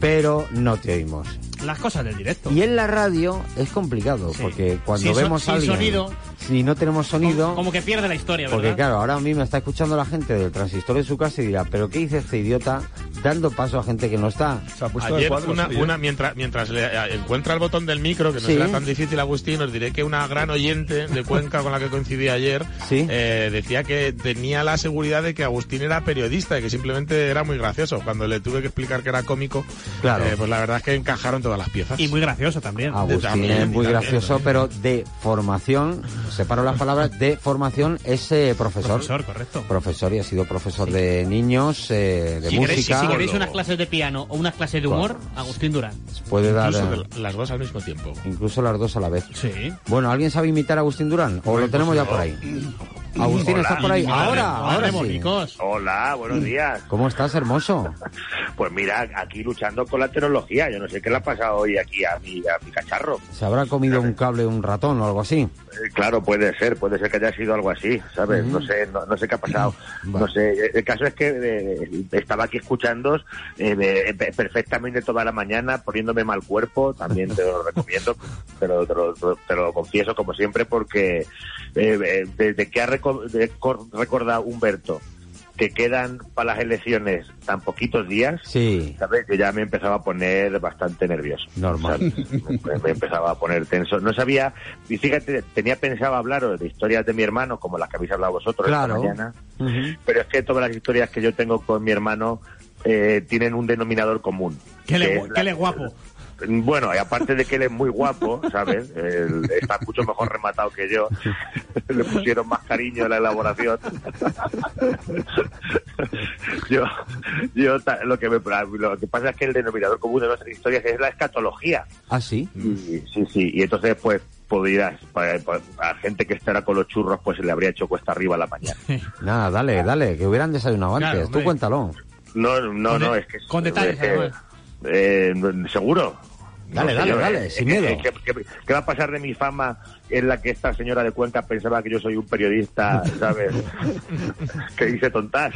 pero no te oímos. Las cosas del directo. Y en la radio es complicado, porque cuando Sin so- vemos sin a alguien... sonido. Si no tenemos sonido... Como que pierde la historia, ¿verdad? Porque claro, ahora a mí me está escuchando la gente del transistor en su casa y dirá, pero ¿qué dice este idiota dando paso a gente que no está? Ayer una, una- mientras, mientras le eh, encuentra el botón del micro, que no Sí. será tan difícil, Agustín, os diré que una gran oyente de Cuenca con la que coincidí ayer eh, decía que tenía la seguridad de que Agustín era periodista y que simplemente era muy gracioso. Cuando le tuve que explicar que era cómico, Claro. eh, pues la verdad es que encajaron todas las piezas. Y muy gracioso también. Agustín También, es muy también, gracioso, pero de formación, separo las palabras, de formación es eh, profesor. Profesor, correcto. Profesor y ha sido profesor de niños, eh, de Si queréis, música. si queréis unas clases de piano o unas clases de humor, Agustín Durán. Puede dar Incluso eh, de las dos al mismo tiempo. incluso las dos a la vez. Sí. Bueno, ¿alguien sabe imitar a Agustín Durán? ¿O lo tenemos ya por ahí? Agustín, Hola. ¿estás por ahí? Ahora, ahora sí. Hola, buenos días. ¿Cómo estás, hermoso? Pues mira, aquí luchando con la tecnología. Yo no sé qué le ha pasado hoy aquí a mi, a mi cacharro. ¿Se habrá comido un cable un ratón o algo así? Eh, Claro, puede ser, puede ser que haya sido algo así, ¿sabes? No sé, no, no sé qué ha pasado. No sé, el caso es que eh, estaba aquí escuchando perfectamente toda la mañana, poniéndome mal cuerpo, también te lo recomiendo, pero te lo, te lo confieso como siempre porque eh, eh, desde que ha reco- de- cor- recordado Humberto que quedan para las elecciones tan poquitos días, Sí. ¿sabes? Yo ya me empezaba a poner bastante nervioso. Normal. me, me empezaba a poner tenso. No sabía, y fíjate, tenía pensado hablaros de historias de mi hermano, como las que habéis hablado vosotros Claro. esta mañana, pero es que todas las historias que yo tengo con mi hermano eh, tienen un denominador común. Que le, que gu- es que le guapo. Bueno, y aparte de que él es muy guapo, ¿sabes? Él está mucho mejor rematado que yo. Le pusieron más cariño en la elaboración. yo, yo lo que me, lo que pasa es que el denominador común de nuestras historias es la escatología. ¿Ah, sí? Y, sí, sí. Y entonces, pues, podrías, para, para- a gente que estará con los churros, pues se le habría hecho cuesta arriba a la mañana. Nada, dale, dale, que hubieran desayunado Claro, antes. Tú hombre. cuéntalo. No, no, no, es que... con detalles, es que, además. Eh, ¿Seguro? Dale, dale, dale, eh, sin eh, miedo. ¿qué, qué- qué va a pasar de mi fama en la que esta señora de Cuenca pensaba que yo soy un periodista, ¿sabes? que dice tontas.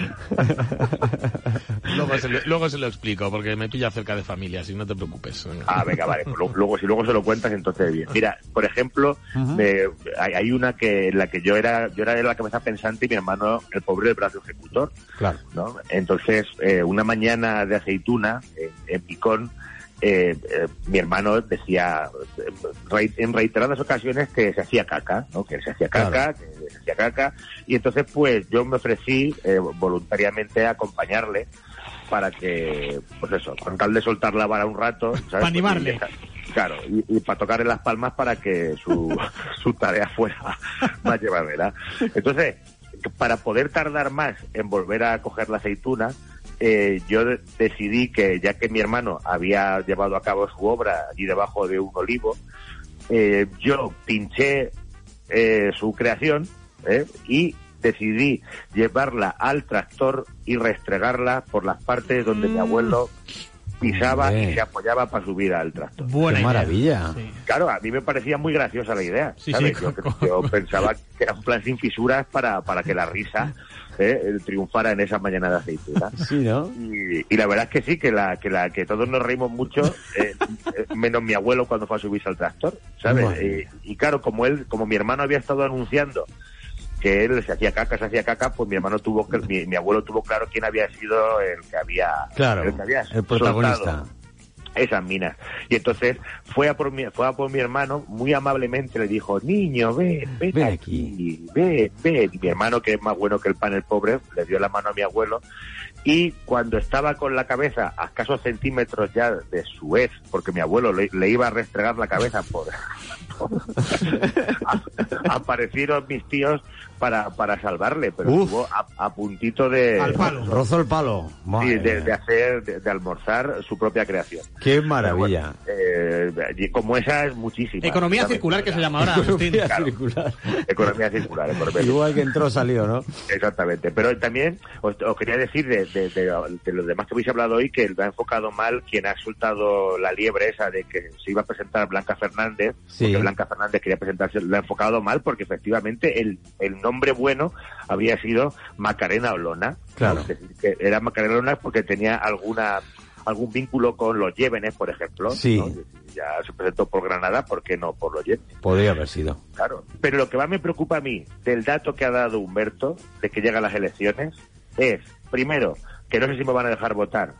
Luego se, lo, luego se lo explico, porque me pilla cerca de familia, así no te preocupes. Venga. Ah, venga, vale. pues luego, luego- si luego se lo cuentas, entonces bien. Mira, por ejemplo, me- hay, hay una que en la que yo era yo era de la cabeza pensante y mi hermano el pobre del brazo ejecutor. Claro. ¿no? Entonces, eh, una mañana de aceituna en Picón, eh, eh, mi hermano decía eh, en reiteradas ocasiones que se hacía caca, ¿no? que se hacía caca, Claro. que se hacía caca, y entonces pues yo me ofrecí eh, voluntariamente a acompañarle para que, pues eso, con tal de soltar la vara un rato, ¿sabes? Para animarle. Pues, y- claro, y, y para tocarle las palmas para que su, su tarea fuera más llevadera. Entonces, para poder tardar más en volver a coger la aceituna, eh, yo de- decidí que ya que mi hermano había llevado a cabo su obra allí debajo de un olivo, eh, yo pinché eh, su creación ¿eh? y decidí llevarla al tractor y restregarla por las partes donde mi abuelo pisaba y se apoyaba para subir al tractor. Qué maravilla. Claro, a mí me parecía muy graciosa la idea. Sí, ¿sabes? sí, yo, yo pensaba que era un plan sin fisuras para, para que la risa eh, triunfara en esa mañana de aceituna. Sí, ¿no? Y, y la verdad es que sí, que la que la que todos nos reímos mucho, eh, eh, menos mi abuelo cuando fue a subirse al tractor, ¿sabes? Bueno. Eh, y claro, como él, como mi hermano había estado anunciando que él se hacía caca, se hacía caca, pues mi hermano tuvo que, mi, mi abuelo tuvo claro quién había sido el que había, Claro, el que había el protagonista. soltado esas minas. Y entonces fue a por mi, fue a por mi hermano, muy amablemente le dijo, niño, ven, ven, aquí, ven, ven. Y mi hermano, que es más bueno que el pan el pobre, le dio la mano a mi abuelo. Y cuando estaba con la cabeza a escasos centímetros ya de su ex, porque mi abuelo le, le iba a restregar la cabeza por... aparecieron mis tíos para, para salvarle, pero Uf. estuvo a, a puntito de... Rozo el palo. Sí, de, hacer, de, de almorzar su propia creación. Qué maravilla. Eh, y como esa es muchísima. Economía circular que se llama ahora, Agustín. Claro. Economía circular. economía Igual que entró, salió, ¿no? Exactamente. Pero también os, os quería decir de, de, de, de los demás que habéis hablado hoy que lo ha enfocado mal quien ha soltado la liebre esa de que se iba a presentar Blanca Fernández. Sí. Porque Blanca Fernández quería presentarse. Lo ha enfocado mal porque efectivamente el, el nombre bueno había sido Macarena Olona. Claro. Es decir, que era Macarena Olona porque tenía alguna algún vínculo con los Llévenes, por ejemplo. Sí. ¿no? Ya se presentó por Granada, ¿por qué no por los Llévenes? Podría haber sido. Claro. Pero lo que más me preocupa a mí del dato que ha dado Humberto, de que llegan las elecciones, es, primero, que no sé si me van a dejar votar,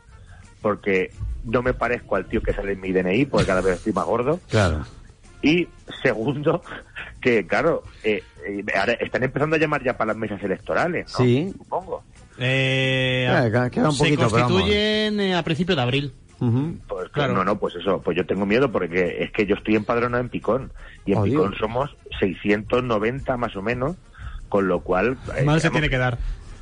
porque no me parezco al tío que sale en mi DNI, porque cada vez estoy más gordo. Claro. Y segundo, que claro, eh, ahora están empezando a llamar ya para las mesas electorales, ¿no? Sí. Supongo. Eh, Eh, queda- queda un se poquito, constituyen eh, a principios de abril. Pues claro. No, no, pues eso, pues yo tengo miedo porque es que yo estoy empadronado en Picón y en Oh, Picón Dios. somos 690 más o menos, con lo cual... eh, Mal se tiene que dar.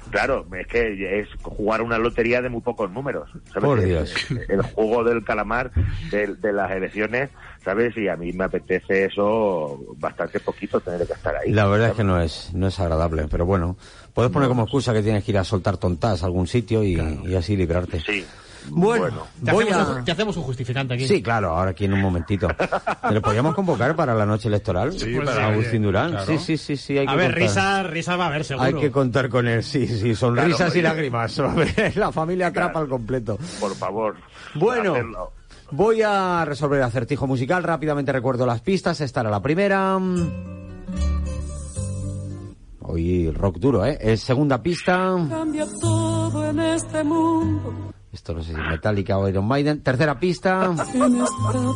Claro, es que es jugar una lotería de muy pocos números. ¿sabes? Por El-. El, juego del calamar de, de las elecciones, ¿sabes? Y a mí me apetece eso bastante poquito tener que estar ahí. La verdad es que no es, no es agradable, pero bueno, puedes poner como excusa que tienes que ir a soltar tontas a algún sitio y, y así librarte. Sí. Bueno, Te, voy hacemos, a... un, te hacemos un justificante aquí. Sí, claro, ahora aquí en un momentito. ¿Te lo podríamos convocar para la noche electoral? Sí, pues para sí, Agustín Durán. claro. Sí, sí, sí, sí. Hay a que ver, contar. risas risas va a haber, seguro. Hay que contar con él, sí, sí, sonrisas Claro, y lágrimas. La familia atrapa al completo. Por favor. Bueno, hacerlo. Voy a resolver el acertijo musical. Rápidamente recuerdo las pistas. Esta era la primera. Hoy rock duro, ¿eh? Es segunda pista. Cambia todo en este mundo, Esto no sé si es Metallica o Iron Maiden. Tercera pista. en esta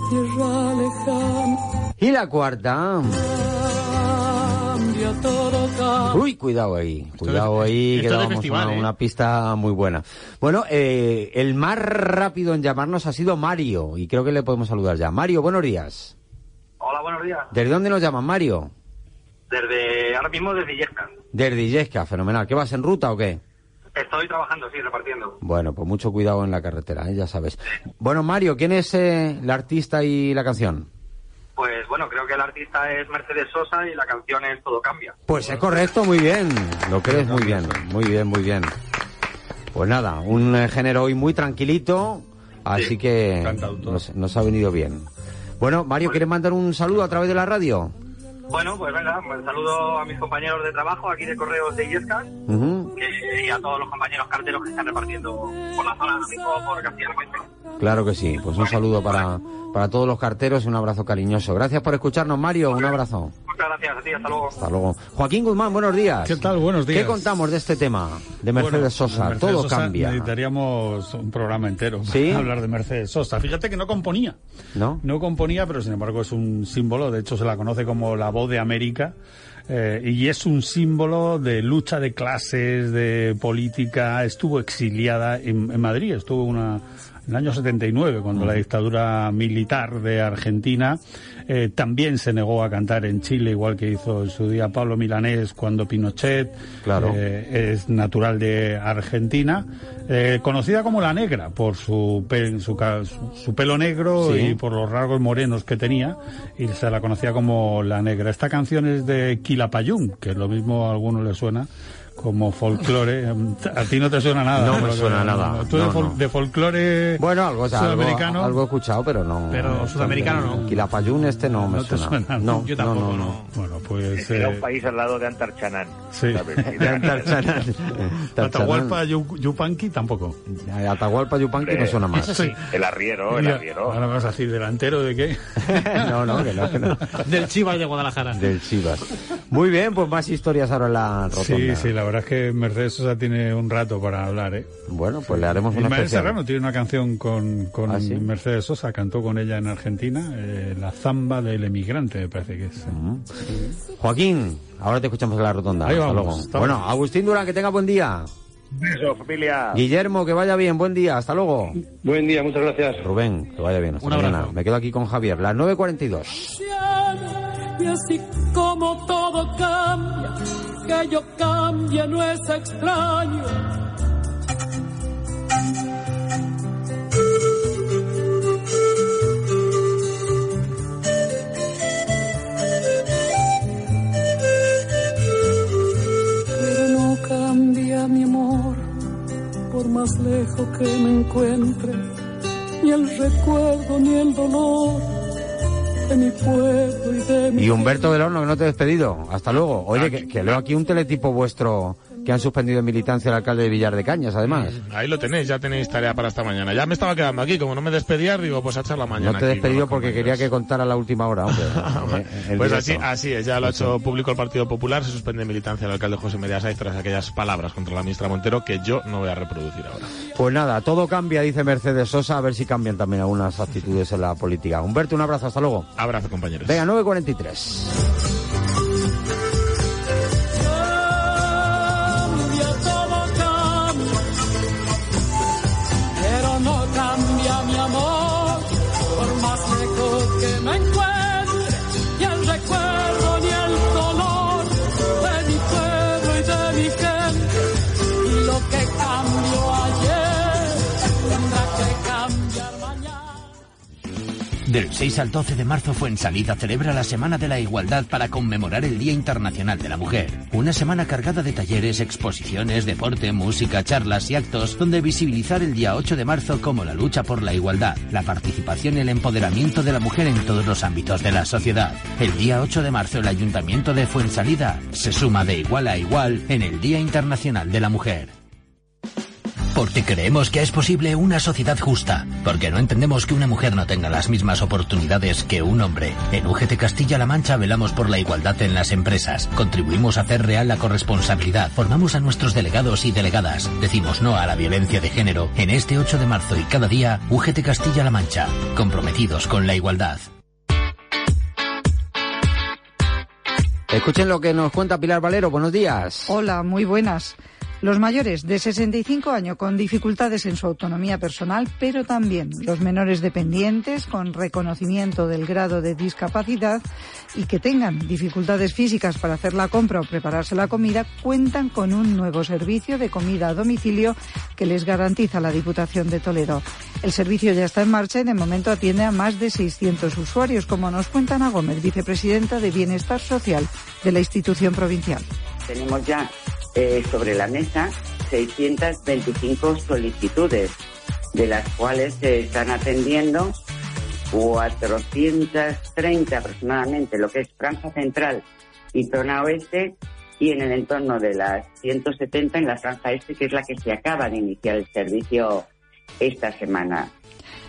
tierra lejana. Y la cuarta. Cambia todo. Uy, cuidado ahí, cuidado ahí, que festival, una, ¿eh? una pista muy buena. Bueno, eh, el más rápido en llamarnos ha sido Mario, y creo que le podemos saludar ya. Mario, buenos días. Hola, buenos días. ¿Desde dónde nos llaman, Mario? Desde ahora mismo desde Illescas. Desde Illesca, fenomenal. ¿Qué vas en ruta o qué? Estoy trabajando, sí, repartiendo. Bueno, pues mucho cuidado en la carretera, ¿eh? ya sabes. Bueno, Mario, ¿quién es eh, la artista y la canción? Pues bueno, creo que el artista es Mercedes Sosa y la canción es Todo Cambia. Pues es correcto, muy bien. Lo crees muy bien, muy bien, muy bien. Pues nada, un eh, género hoy muy tranquilito, así que nos, nos ha venido bien. Bueno, Mario, ¿quieres mandar un saludo a través de la radio? Bueno, pues venga, saludo a mis compañeros de trabajo aquí de Correos de Illescas que- y a todos los compañeros carteros que están repartiendo por la zona mismo por Castilla-La Mancha. Claro que sí, pues un saludo para, para todos los carteros y un abrazo cariñoso. Gracias por escucharnos, Mario, un abrazo. Muchas gracias a ti, hasta luego. Hasta luego. Joaquín Guzmán, buenos días. ¿Qué tal? Buenos días. ¿Qué contamos de este tema de Mercedes Bueno, Sosa? Mercedes Todo Sosa cambia. Necesitaríamos un programa entero ¿Sí? para hablar de Mercedes Sosa. Fíjate que no componía. ¿No? No componía, pero sin embargo es un símbolo. De hecho, se la conoce como la voz de América. Eh, y es un símbolo de lucha de clases, de política. Estuvo exiliada en, en Madrid. Estuvo una, en el año 79, cuando la dictadura militar de Argentina eh, también se negó a cantar en Chile, igual que hizo en su día Pablo Milanés cuando Pinochet Claro. eh, es natural de Argentina, eh, conocida como la negra por su, pe- su, pelo negro Sí. y por los rasgos morenos que tenía, y se la conocía como la negra. Esta canción es de Quilapayún, que lo mismo a alguno le suena como folclore. A ti no te suena nada. No ¿eh? me suena nada. Tú de, No, fol- no. de folclore Bueno, algo, algo, sudamericano. algo he escuchado, pero no. Pero sudamericano no. Quilapayún este no me No suena. suena. No, Yo no, tampoco, no, no. Bueno, pues... Era eh, un país al lado de Antarchanán. Sí. De Antarchanán. Atahualpa Yu- Yupanqui tampoco. Atahualpa Yupanqui no suena más. Sí. El arriero, el arriero. Ahora vas a decir delantero de qué. no, no, que no, que no. Del Chivas de Guadalajara. Del Chivas. Muy bien, pues más historias ahora en la rotonda. Sí, sí, la verdad es que Mercedes Sosa tiene un rato para hablar, ¿eh? Bueno, pues le haremos una Ismael especial. Serrano tiene una canción con, con ¿Ah, sí? Mercedes Sosa, cantó con ella en Argentina, eh, La Zamba del Emigrante, me parece que es. Joaquín, ahora te escuchamos en la rotonda. Ahí Hasta vamos, luego. Bueno. Agustín Durán, que tenga buen día. Eso, familia. Guillermo, que vaya bien, buen día, hasta luego. Buen día, muchas gracias. Rubén, que vaya bien. Hasta Un mañana. abrazo. Me quedo aquí con Javier, las 9.42. Y así como todo cambia, que yo cambie no es extraño. Pero no cambia mi amor, por más lejos que me encuentre, ni el recuerdo ni el dolor de mi pueblo y de mi Y Humberto del Horno, que no te he despedido. Hasta luego. Oye, que, que leo aquí un teletipo vuestro que han suspendido en militancia al alcalde de Villar de Cañas, además. Ahí lo tenéis, ya tenéis tarea para esta mañana. Ya me estaba quedando aquí, como no me despedía, digo, pues a echar la mañana. No te he despedido porque quería que contara la última hora, hombre. eh, el Pues así, así es, ya lo ha hecho público el Partido Popular, se suspende en militancia el alcalde José María Saiz tras aquellas palabras contra la ministra Montero que yo no voy a reproducir ahora. Pues nada, todo cambia, dice Mercedes Sosa, a ver si cambian también algunas actitudes en la política. Humberto, un abrazo, hasta luego. Abrazo, compañeros. Venga, 9.43. Del 6 al 12 de marzo Fuensalida celebra la Semana de la Igualdad para conmemorar el Día Internacional de la Mujer. Una semana cargada de talleres, exposiciones, deporte, música, charlas y actos donde visibilizar el día 8 de marzo como la lucha por la igualdad, la participación y el empoderamiento de la mujer en todos los ámbitos de la sociedad. El día 8 de marzo el Ayuntamiento de Fuensalida se suma de igual a igual en el Día Internacional de la Mujer. Porque creemos que es posible una sociedad justa. Porque no entendemos que una mujer no tenga las mismas oportunidades que un hombre. En UGT Castilla-La Mancha velamos por la igualdad en las empresas. Contribuimos a hacer real la corresponsabilidad. Formamos a nuestros delegados y delegadas. Decimos no a la violencia de género. En este 8 de marzo y cada día, UGT Castilla-La Mancha. Comprometidos con la igualdad. Escuchen lo que nos cuenta Pilar Valero. Buenos días. Hola, muy buenas. Los mayores de 65 años con dificultades en su autonomía personal, pero también los menores dependientes con reconocimiento del grado de discapacidad y que tengan dificultades físicas para hacer la compra o prepararse la comida, cuentan con un nuevo servicio de comida a domicilio que les garantiza la Diputación de Toledo. El servicio ya está en marcha y de momento atiende a más de 600 usuarios, como nos cuenta Ana Gómez, vicepresidenta de Bienestar Social de la institución provincial. Tenemos ya eh, sobre la mesa 625 solicitudes, de las cuales se están atendiendo 430 aproximadamente, lo que es Franja Central y Zona Oeste, y en el entorno de las 170 en la Franja Este, que es la que se acaba de iniciar el servicio esta semana.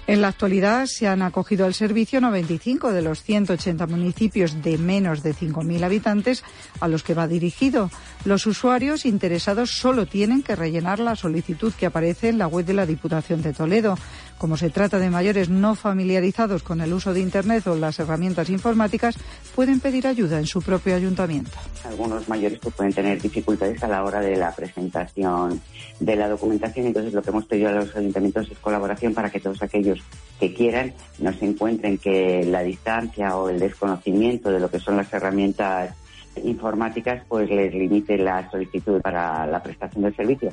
En la actualidad se han acogido al servicio 95 de los 180 municipios de menos de 5.000 habitantes a los que va dirigido. Los usuarios interesados solo tienen que rellenar la solicitud que aparece en la web de la Diputación de Toledo. Como se trata de mayores no familiarizados con el uso de Internet o las herramientas informáticas, pueden pedir ayuda en su propio ayuntamiento. Algunos mayores pues, pueden tener dificultades a la hora de la presentación de la documentación, entonces lo que hemos pedido a los ayuntamientos es colaboración para que todos aquellos que quieran no se encuentren que la distancia o el desconocimiento de lo que son las herramientas informáticas pues les limite la solicitud para la prestación del servicio.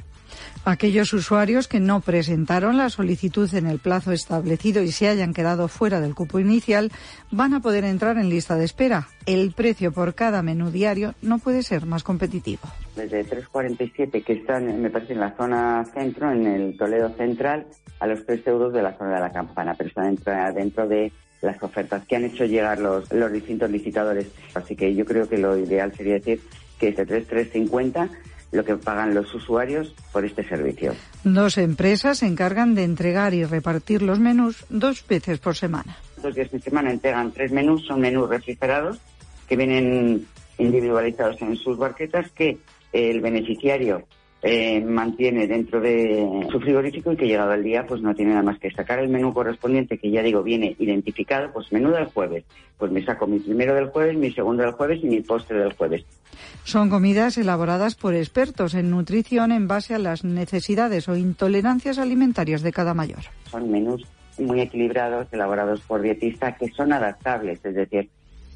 Aquellos usuarios que no presentaron la solicitud en el plazo establecido y se hayan quedado fuera del cupo inicial van a poder entrar en lista de espera. El precio por cada menú diario no puede ser más competitivo. Desde 3,47 que están, me parece, en la zona centro, en el Toledo Central, a los 3 euros de la zona de la campana, pero están dentro, de las ofertas que han hecho llegar los, los distintos licitadores. Así que yo creo que lo ideal sería decir que es de 3,350 lo que pagan los usuarios por este servicio. Dos empresas se encargan de entregar y repartir los menús dos veces por semana. Dos días de semana entregan tres menús, son menús refrigerados que vienen individualizados en sus barquetas que el beneficiario eh, mantiene dentro de su frigorífico y que llegado el día pues no tiene nada más que sacar el menú correspondiente que ya digo viene identificado pues menú del jueves. Pues me saco mi primero del jueves mi segundo del jueves y mi postre del jueves. Son comidas elaboradas por expertos en nutrición en base a las necesidades o intolerancias alimentarias de cada mayor. son menús muy equilibrados elaborados por dietistas que son adaptables es decir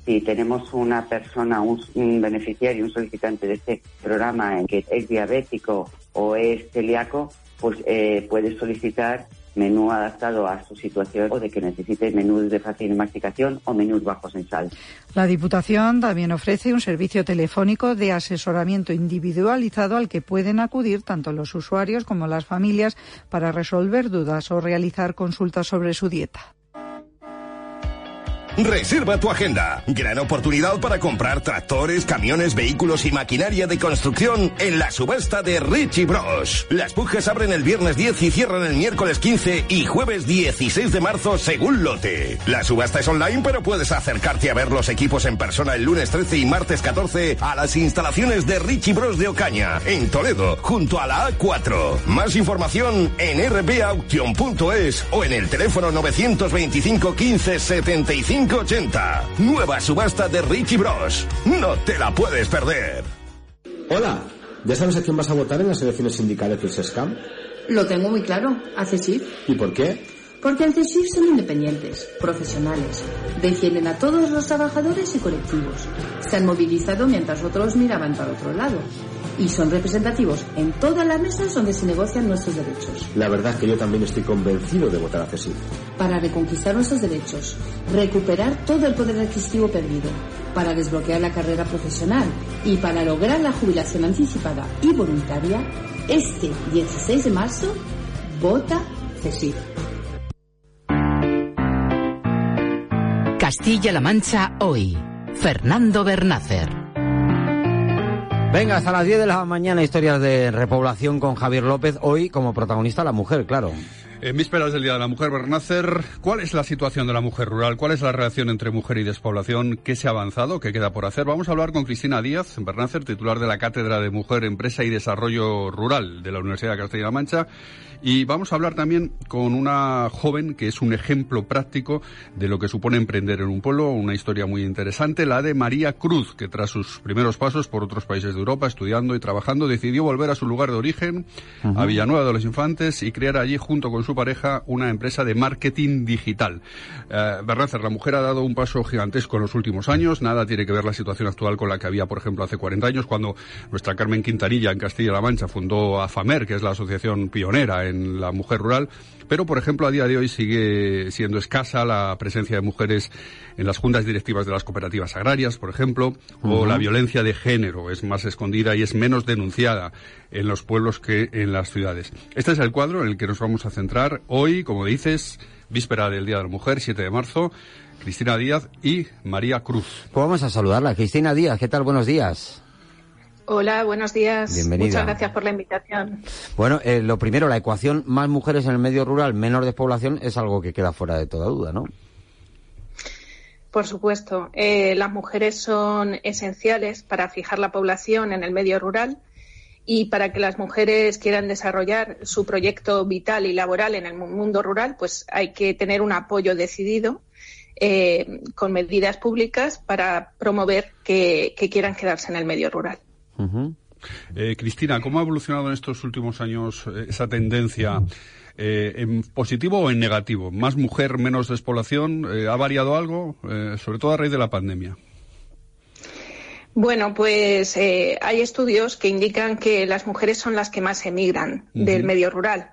si tenemos una persona, un, beneficiario, un solicitante de este programa en que es diabético o es celíaco, pues eh, puede solicitar menú adaptado a su situación o de que necesite menús de fácil masticación o menús bajos en sal. La Diputación también ofrece un servicio telefónico de asesoramiento individualizado al que pueden acudir tanto los usuarios como las familias para resolver dudas o realizar consultas sobre su dieta. Reserva tu agenda. Gran oportunidad para comprar tractores, camiones, vehículos y maquinaria de construcción en la subasta de Richie Bros. Las pujas abren el viernes 10 y cierran el miércoles 15 y jueves 16 de marzo según lote. La subasta es online, pero puedes acercarte a ver los equipos en persona el lunes 13 y martes 14 a las instalaciones de Richie Bros de Ocaña, en Toledo, junto a la A4. Más información en rbauction.es o en el teléfono 925 15 75 80. Nueva subasta de Richie Bros. No te la puedes perder. Hola, ¿ya sabes a quién vas a votar en las elecciones sindicales del SESCAM? Lo tengo muy claro, a CESIF. ¿Y por qué? Porque en CESIF son independientes, profesionales, defienden a todos los trabajadores y colectivos. Se han movilizado mientras otros miraban para otro lado. Y son representativos en todas las mesas donde se negocian nuestros derechos. La verdad es que yo también estoy convencido de votar a CESIF. Para reconquistar nuestros derechos, recuperar todo el poder adquisitivo perdido, para desbloquear la carrera profesional y para lograr la jubilación anticipada y voluntaria, este 16 de marzo, vota CESIF. Castilla-La Mancha hoy. Fernando Bernácer. Venga, hasta las 10 de la mañana, historias de repoblación con Javier López. Hoy, como protagonista, la mujer, claro. En vísperas del Día de la Mujer, Bernácer, ¿cuál es la situación de la mujer rural? ¿Cuál es la relación entre mujer y despoblación? ¿Qué se ha avanzado? ¿Qué queda por hacer? Vamos a hablar con Cristina Díaz, Bernácer, titular de la Cátedra de Mujer, Empresa y Desarrollo Rural de la Universidad de Castilla-La Mancha. Y vamos a hablar también con una joven que es un ejemplo práctico de lo que supone emprender en un pueblo, una historia muy interesante, la de María Cruz, que tras sus primeros pasos por otros países de Europa, estudiando y trabajando, decidió volver a su lugar de origen, a Villanueva de los Infantes, y crear allí, junto con su pareja, una empresa de marketing digital. Eh, la mujer ha dado un paso gigantesco en los últimos años, nada tiene que ver la situación actual con la que había, por ejemplo, hace 40 años, cuando nuestra Carmen Quintanilla en Castilla-La Mancha fundó AFAMER, que es la asociación pionera en la mujer rural, pero por ejemplo a día de hoy sigue siendo escasa la presencia de mujeres en las juntas directivas de las cooperativas agrarias, por ejemplo, o la violencia de género es más escondida y es menos denunciada en los pueblos que en las ciudades. Este es el cuadro en el que nos vamos a centrar hoy, como dices, víspera del Día de la Mujer, 7 de marzo. Cristina Díaz y María Cruz. Pues vamos a saludarla. Cristina Díaz, ¿qué tal? Buenos días. Hola, buenos días. Bienvenida. Muchas gracias por la invitación. Bueno, eh, lo primero, la ecuación más mujeres en el medio rural, menor despoblación, es algo que queda fuera de toda duda, ¿no? Por supuesto, eh, las mujeres son esenciales para fijar la población en el medio rural y para que las mujeres quieran desarrollar su proyecto vital y laboral en el mu- mundo rural, pues hay que tener un apoyo decidido eh, con medidas públicas para promover que, que quieran quedarse en el medio rural. Eh, Cristina, ¿cómo ha evolucionado en estos últimos años eh, esa tendencia? eh, ¿En positivo o en negativo? ¿Más mujer, menos despoblación? Eh, ¿Ha variado algo? Sobre todo a raíz de la pandemia. Bueno, pues eh, hay estudios que indican que las mujeres son las que más emigran del medio rural.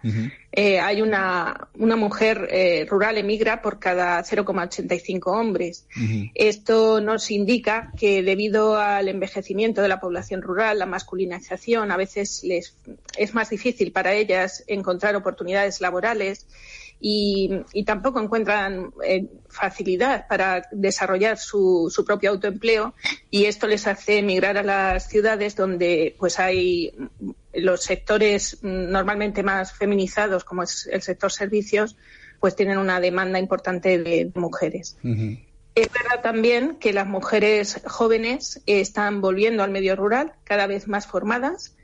Eh, hay una, una mujer eh, rural emigra por cada 0,85 hombres. Esto nos indica que debido al envejecimiento de la población rural, la masculinización, a veces les, es más difícil para ellas encontrar oportunidades laborales y, y tampoco encuentran eh, facilidad para desarrollar su, su propio autoempleo y esto les hace emigrar a las ciudades donde pues hay los sectores normalmente más feminizados como es el sector servicios pues tienen una demanda importante de mujeres. Es verdad también que las mujeres jóvenes están volviendo al medio rural cada vez más formadas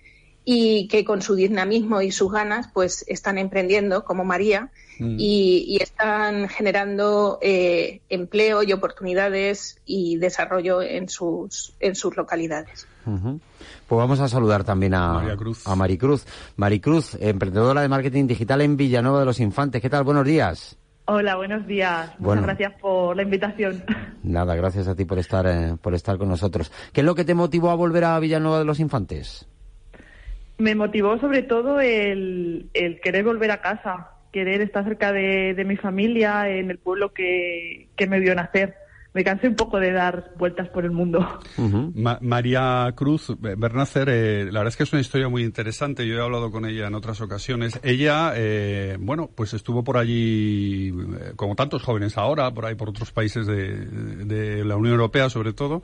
y que con su dinamismo y sus ganas pues están emprendiendo como María Mm. y, y están generando eh, empleo y oportunidades y desarrollo en sus en sus localidades. Pues vamos a saludar también a, a Maricruz. Maricruz, emprendedora de marketing digital en Villanueva de los Infantes. ¿Qué tal? Buenos días. Hola, buenos días. Bueno. Muchas gracias por la invitación. Nada, gracias a ti por estar, eh, por estar con nosotros. ¿Qué es lo que te motivó a volver a Villanueva de los Infantes? Me motivó sobre todo el, el querer volver a casa, querer estar cerca de, de mi familia, en el pueblo que, que me vio nacer. me cansé un poco de dar vueltas por el mundo. Ma- María Cruz Bernácer, eh, la verdad es que es una historia muy interesante. Yo he hablado con ella en otras ocasiones. Ella, eh, bueno, pues estuvo por allí, eh, como tantos jóvenes ahora, por ahí por otros países de, de la Unión Europea sobre todo.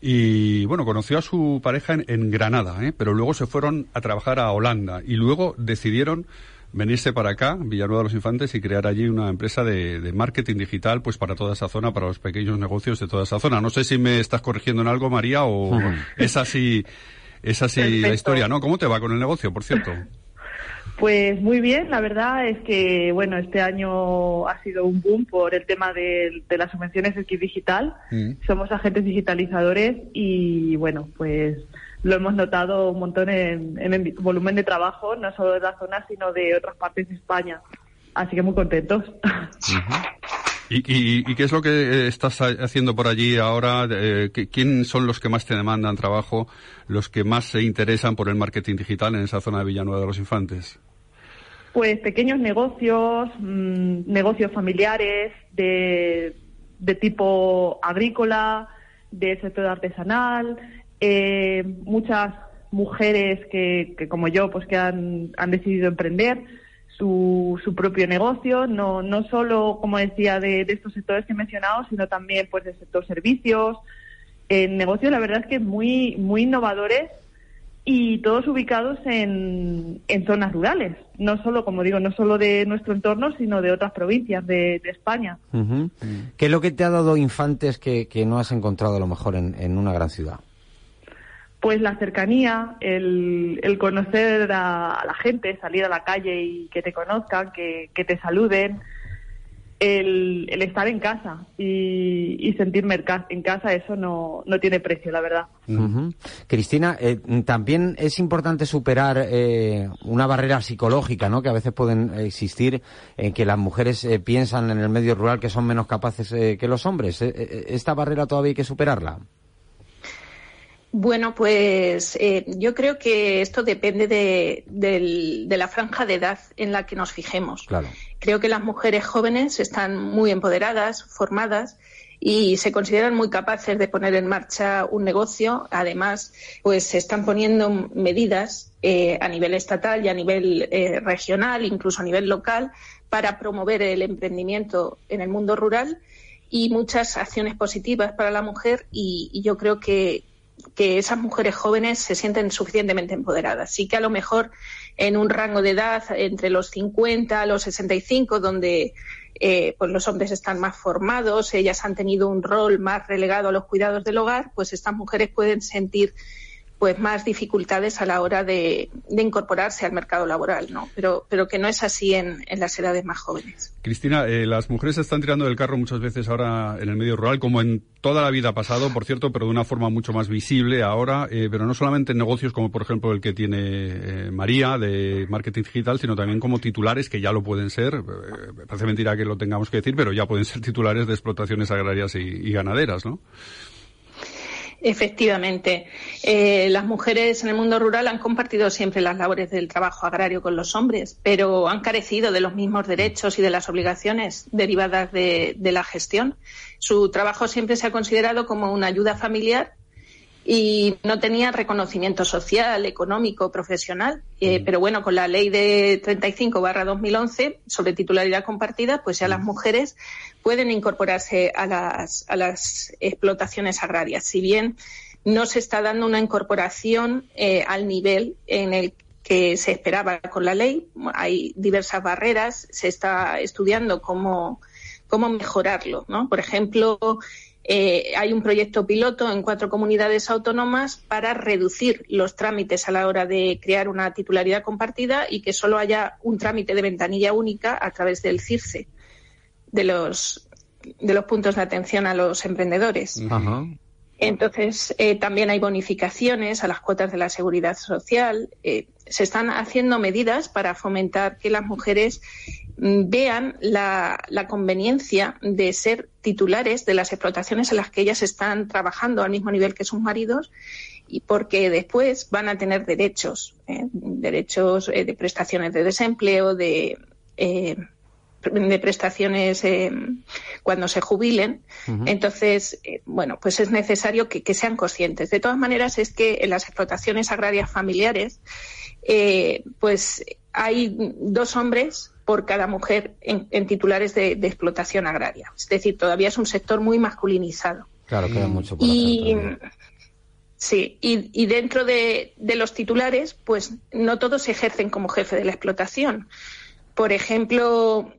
Y bueno, conoció a su pareja en, en Granada, ¿eh? pero luego se fueron a trabajar a Holanda y luego decidieron venirse para acá, Villanueva de los Infantes, y crear allí una empresa de, de marketing digital, pues para toda esa zona, para los pequeños negocios de toda esa zona. No sé si me estás corrigiendo en algo, María, o es así, es así la historia, ¿no? ¿Cómo te va con el negocio, por cierto? Pues muy bien, la verdad es que bueno, este año ha sido un boom por el tema de, de las subvenciones X Digital. Somos agentes digitalizadores y bueno, pues lo hemos notado un montón en, en el volumen de trabajo, no solo de la zona, sino de otras partes de España. Así que muy contentos. ¿Y, y, y qué es lo que eh, estás ha- haciendo por allí ahora? Eh, ¿qui- ¿Quién son los que más te demandan trabajo, los que más se interesan por el marketing digital en esa zona de Villanueva de los Infantes? Pues pequeños negocios, mm, negocios familiares de, de tipo agrícola, de sector artesanal, eh, muchas mujeres que, que como yo, pues que han, decidido emprender su, su propio negocio, no, no solo, como decía, de, estos sectores que he mencionado, sino también pues del sector servicios, en negocios la verdad es que muy, muy innovadores y todos ubicados en, en zonas rurales, no solo, como digo, no solo de nuestro entorno, sino de otras provincias de, España. Ujú. ¿Qué es lo que te ha dado Infantes que, que no has encontrado a lo mejor en, en una gran ciudad? Pues la cercanía, el, el conocer a, a la gente, salir a la calle y que te conozcan, que, que te saluden, el, el estar en casa y, y sentirme en ca- en casa, eso no, no tiene precio, la verdad. Ujú. Cristina, eh, también es importante superar eh, una barrera psicológica, ¿no? Que a veces pueden existir en que las mujeres eh, piensan en el medio rural que son menos capaces eh, que los hombres. Eh, ¿Esta barrera todavía hay que superarla? Bueno, pues eh, yo creo que esto depende de, de la franja de edad en la que nos fijemos. Claro. Creo que las mujeres jóvenes están muy empoderadas, formadas y se consideran muy capaces de poner en marcha un negocio. Además, pues se están poniendo medidas eh, a nivel estatal y a nivel eh, regional, incluso a nivel local, para promover el emprendimiento en el mundo rural y muchas acciones positivas para la mujer y, y yo creo que, que esas mujeres jóvenes se sienten suficientemente empoderadas. Sí que a lo mejor en un rango de edad entre los 50 a los 65, donde eh, pues los hombres están más formados, ellas han tenido un rol más relegado a los cuidados del hogar, pues estas mujeres pueden sentir pues más dificultades a la hora de, incorporarse al mercado laboral, ¿no? Pero, pero que no es así en, las edades más jóvenes. Cristina, eh, las mujeres están tirando del carro muchas veces ahora en el medio rural, como en toda la vida pasado, por cierto, pero de una forma mucho más visible ahora, eh, pero no solamente en negocios como por ejemplo el que tiene eh, María de marketing digital, sino también como titulares que ya lo pueden ser, eh, me parece mentira que lo tengamos que decir, pero ya pueden ser titulares de explotaciones agrarias y ganaderas, ¿no? Efectivamente, Eh, las mujeres en el mundo rural han compartido siempre las labores del trabajo agrario con los hombres, pero han carecido de los mismos derechos y de las obligaciones derivadas de, de la gestión. Su trabajo siempre se ha considerado como una ayuda familiar y no tenía reconocimiento social, económico, profesional. Eh, Pero bueno, con la ley de 35 2011 sobre titularidad compartida, pues ya las mujeres pueden incorporarse a las, a las explotaciones agrarias. Si bien no se está dando una incorporación eh, al nivel en el que se esperaba con la ley, hay diversas barreras, se está estudiando cómo, cómo mejorarlo. ¿no? Por ejemplo, eh, hay un proyecto piloto en cuatro comunidades autónomas para reducir los trámites a la hora de crear una titularidad compartida y que solo haya un trámite de ventanilla única a través del CIRCE, de los, de los puntos de atención a los emprendedores. Entonces, eh, también hay bonificaciones a las cuotas de la seguridad social. Eh, se están haciendo medidas para fomentar que las mujeres vean la, la conveniencia de ser titulares de las explotaciones en las que ellas están trabajando al mismo nivel que sus maridos y porque después van a tener derechos, eh, derechos eh, de prestaciones de desempleo, de eh, de prestaciones cuando se jubilen. Entonces, bueno, pues es necesario que, que sean conscientes. De todas maneras, es que en las explotaciones agrarias familiares, pues hay dos hombres por cada mujer en, en titulares de, de explotación agraria. Es decir, todavía es un sector muy masculinizado. Claro, queda mucho por Y hacer. sí, y, y dentro de, de los titulares, pues no todos ejercen como jefe de la explotación. Por ejemplo,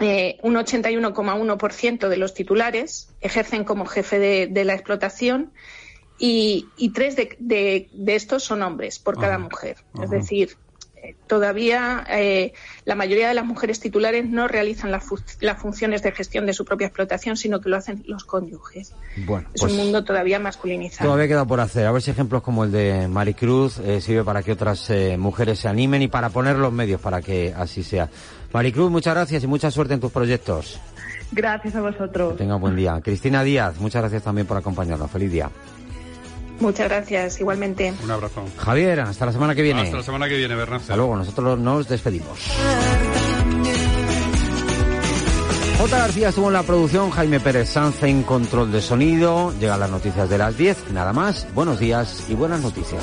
eh, un 81,1% de los titulares ejercen como jefe de, de la explotación y, y tres de, estos son hombres por cada mujer. Es decir, todavía eh, la mayoría de las mujeres titulares no realizan las fu- las funciones de gestión de su propia explotación, sino que lo hacen los cónyuges. Bueno, Es pues un mundo todavía masculinizado. todavía queda por hacer. A ver si ejemplos como el de Maricruz eh, sirve para que otras eh, mujeres se animen y para poner los medios para que así sea. Maricruz, muchas gracias y mucha suerte en tus proyectos. Gracias a vosotros. Que tenga buen día. Cristina Díaz, muchas gracias también por acompañarnos. Feliz día. Muchas gracias, igualmente. Un abrazo. Javier, hasta la semana que viene. Hasta la semana que viene, Bernardo. Hasta luego, nosotros nos despedimos. J. García estuvo en la producción, Jaime Pérez Sanz en control de sonido. Llegan las noticias de las 10, nada más. Buenos días y buenas noticias.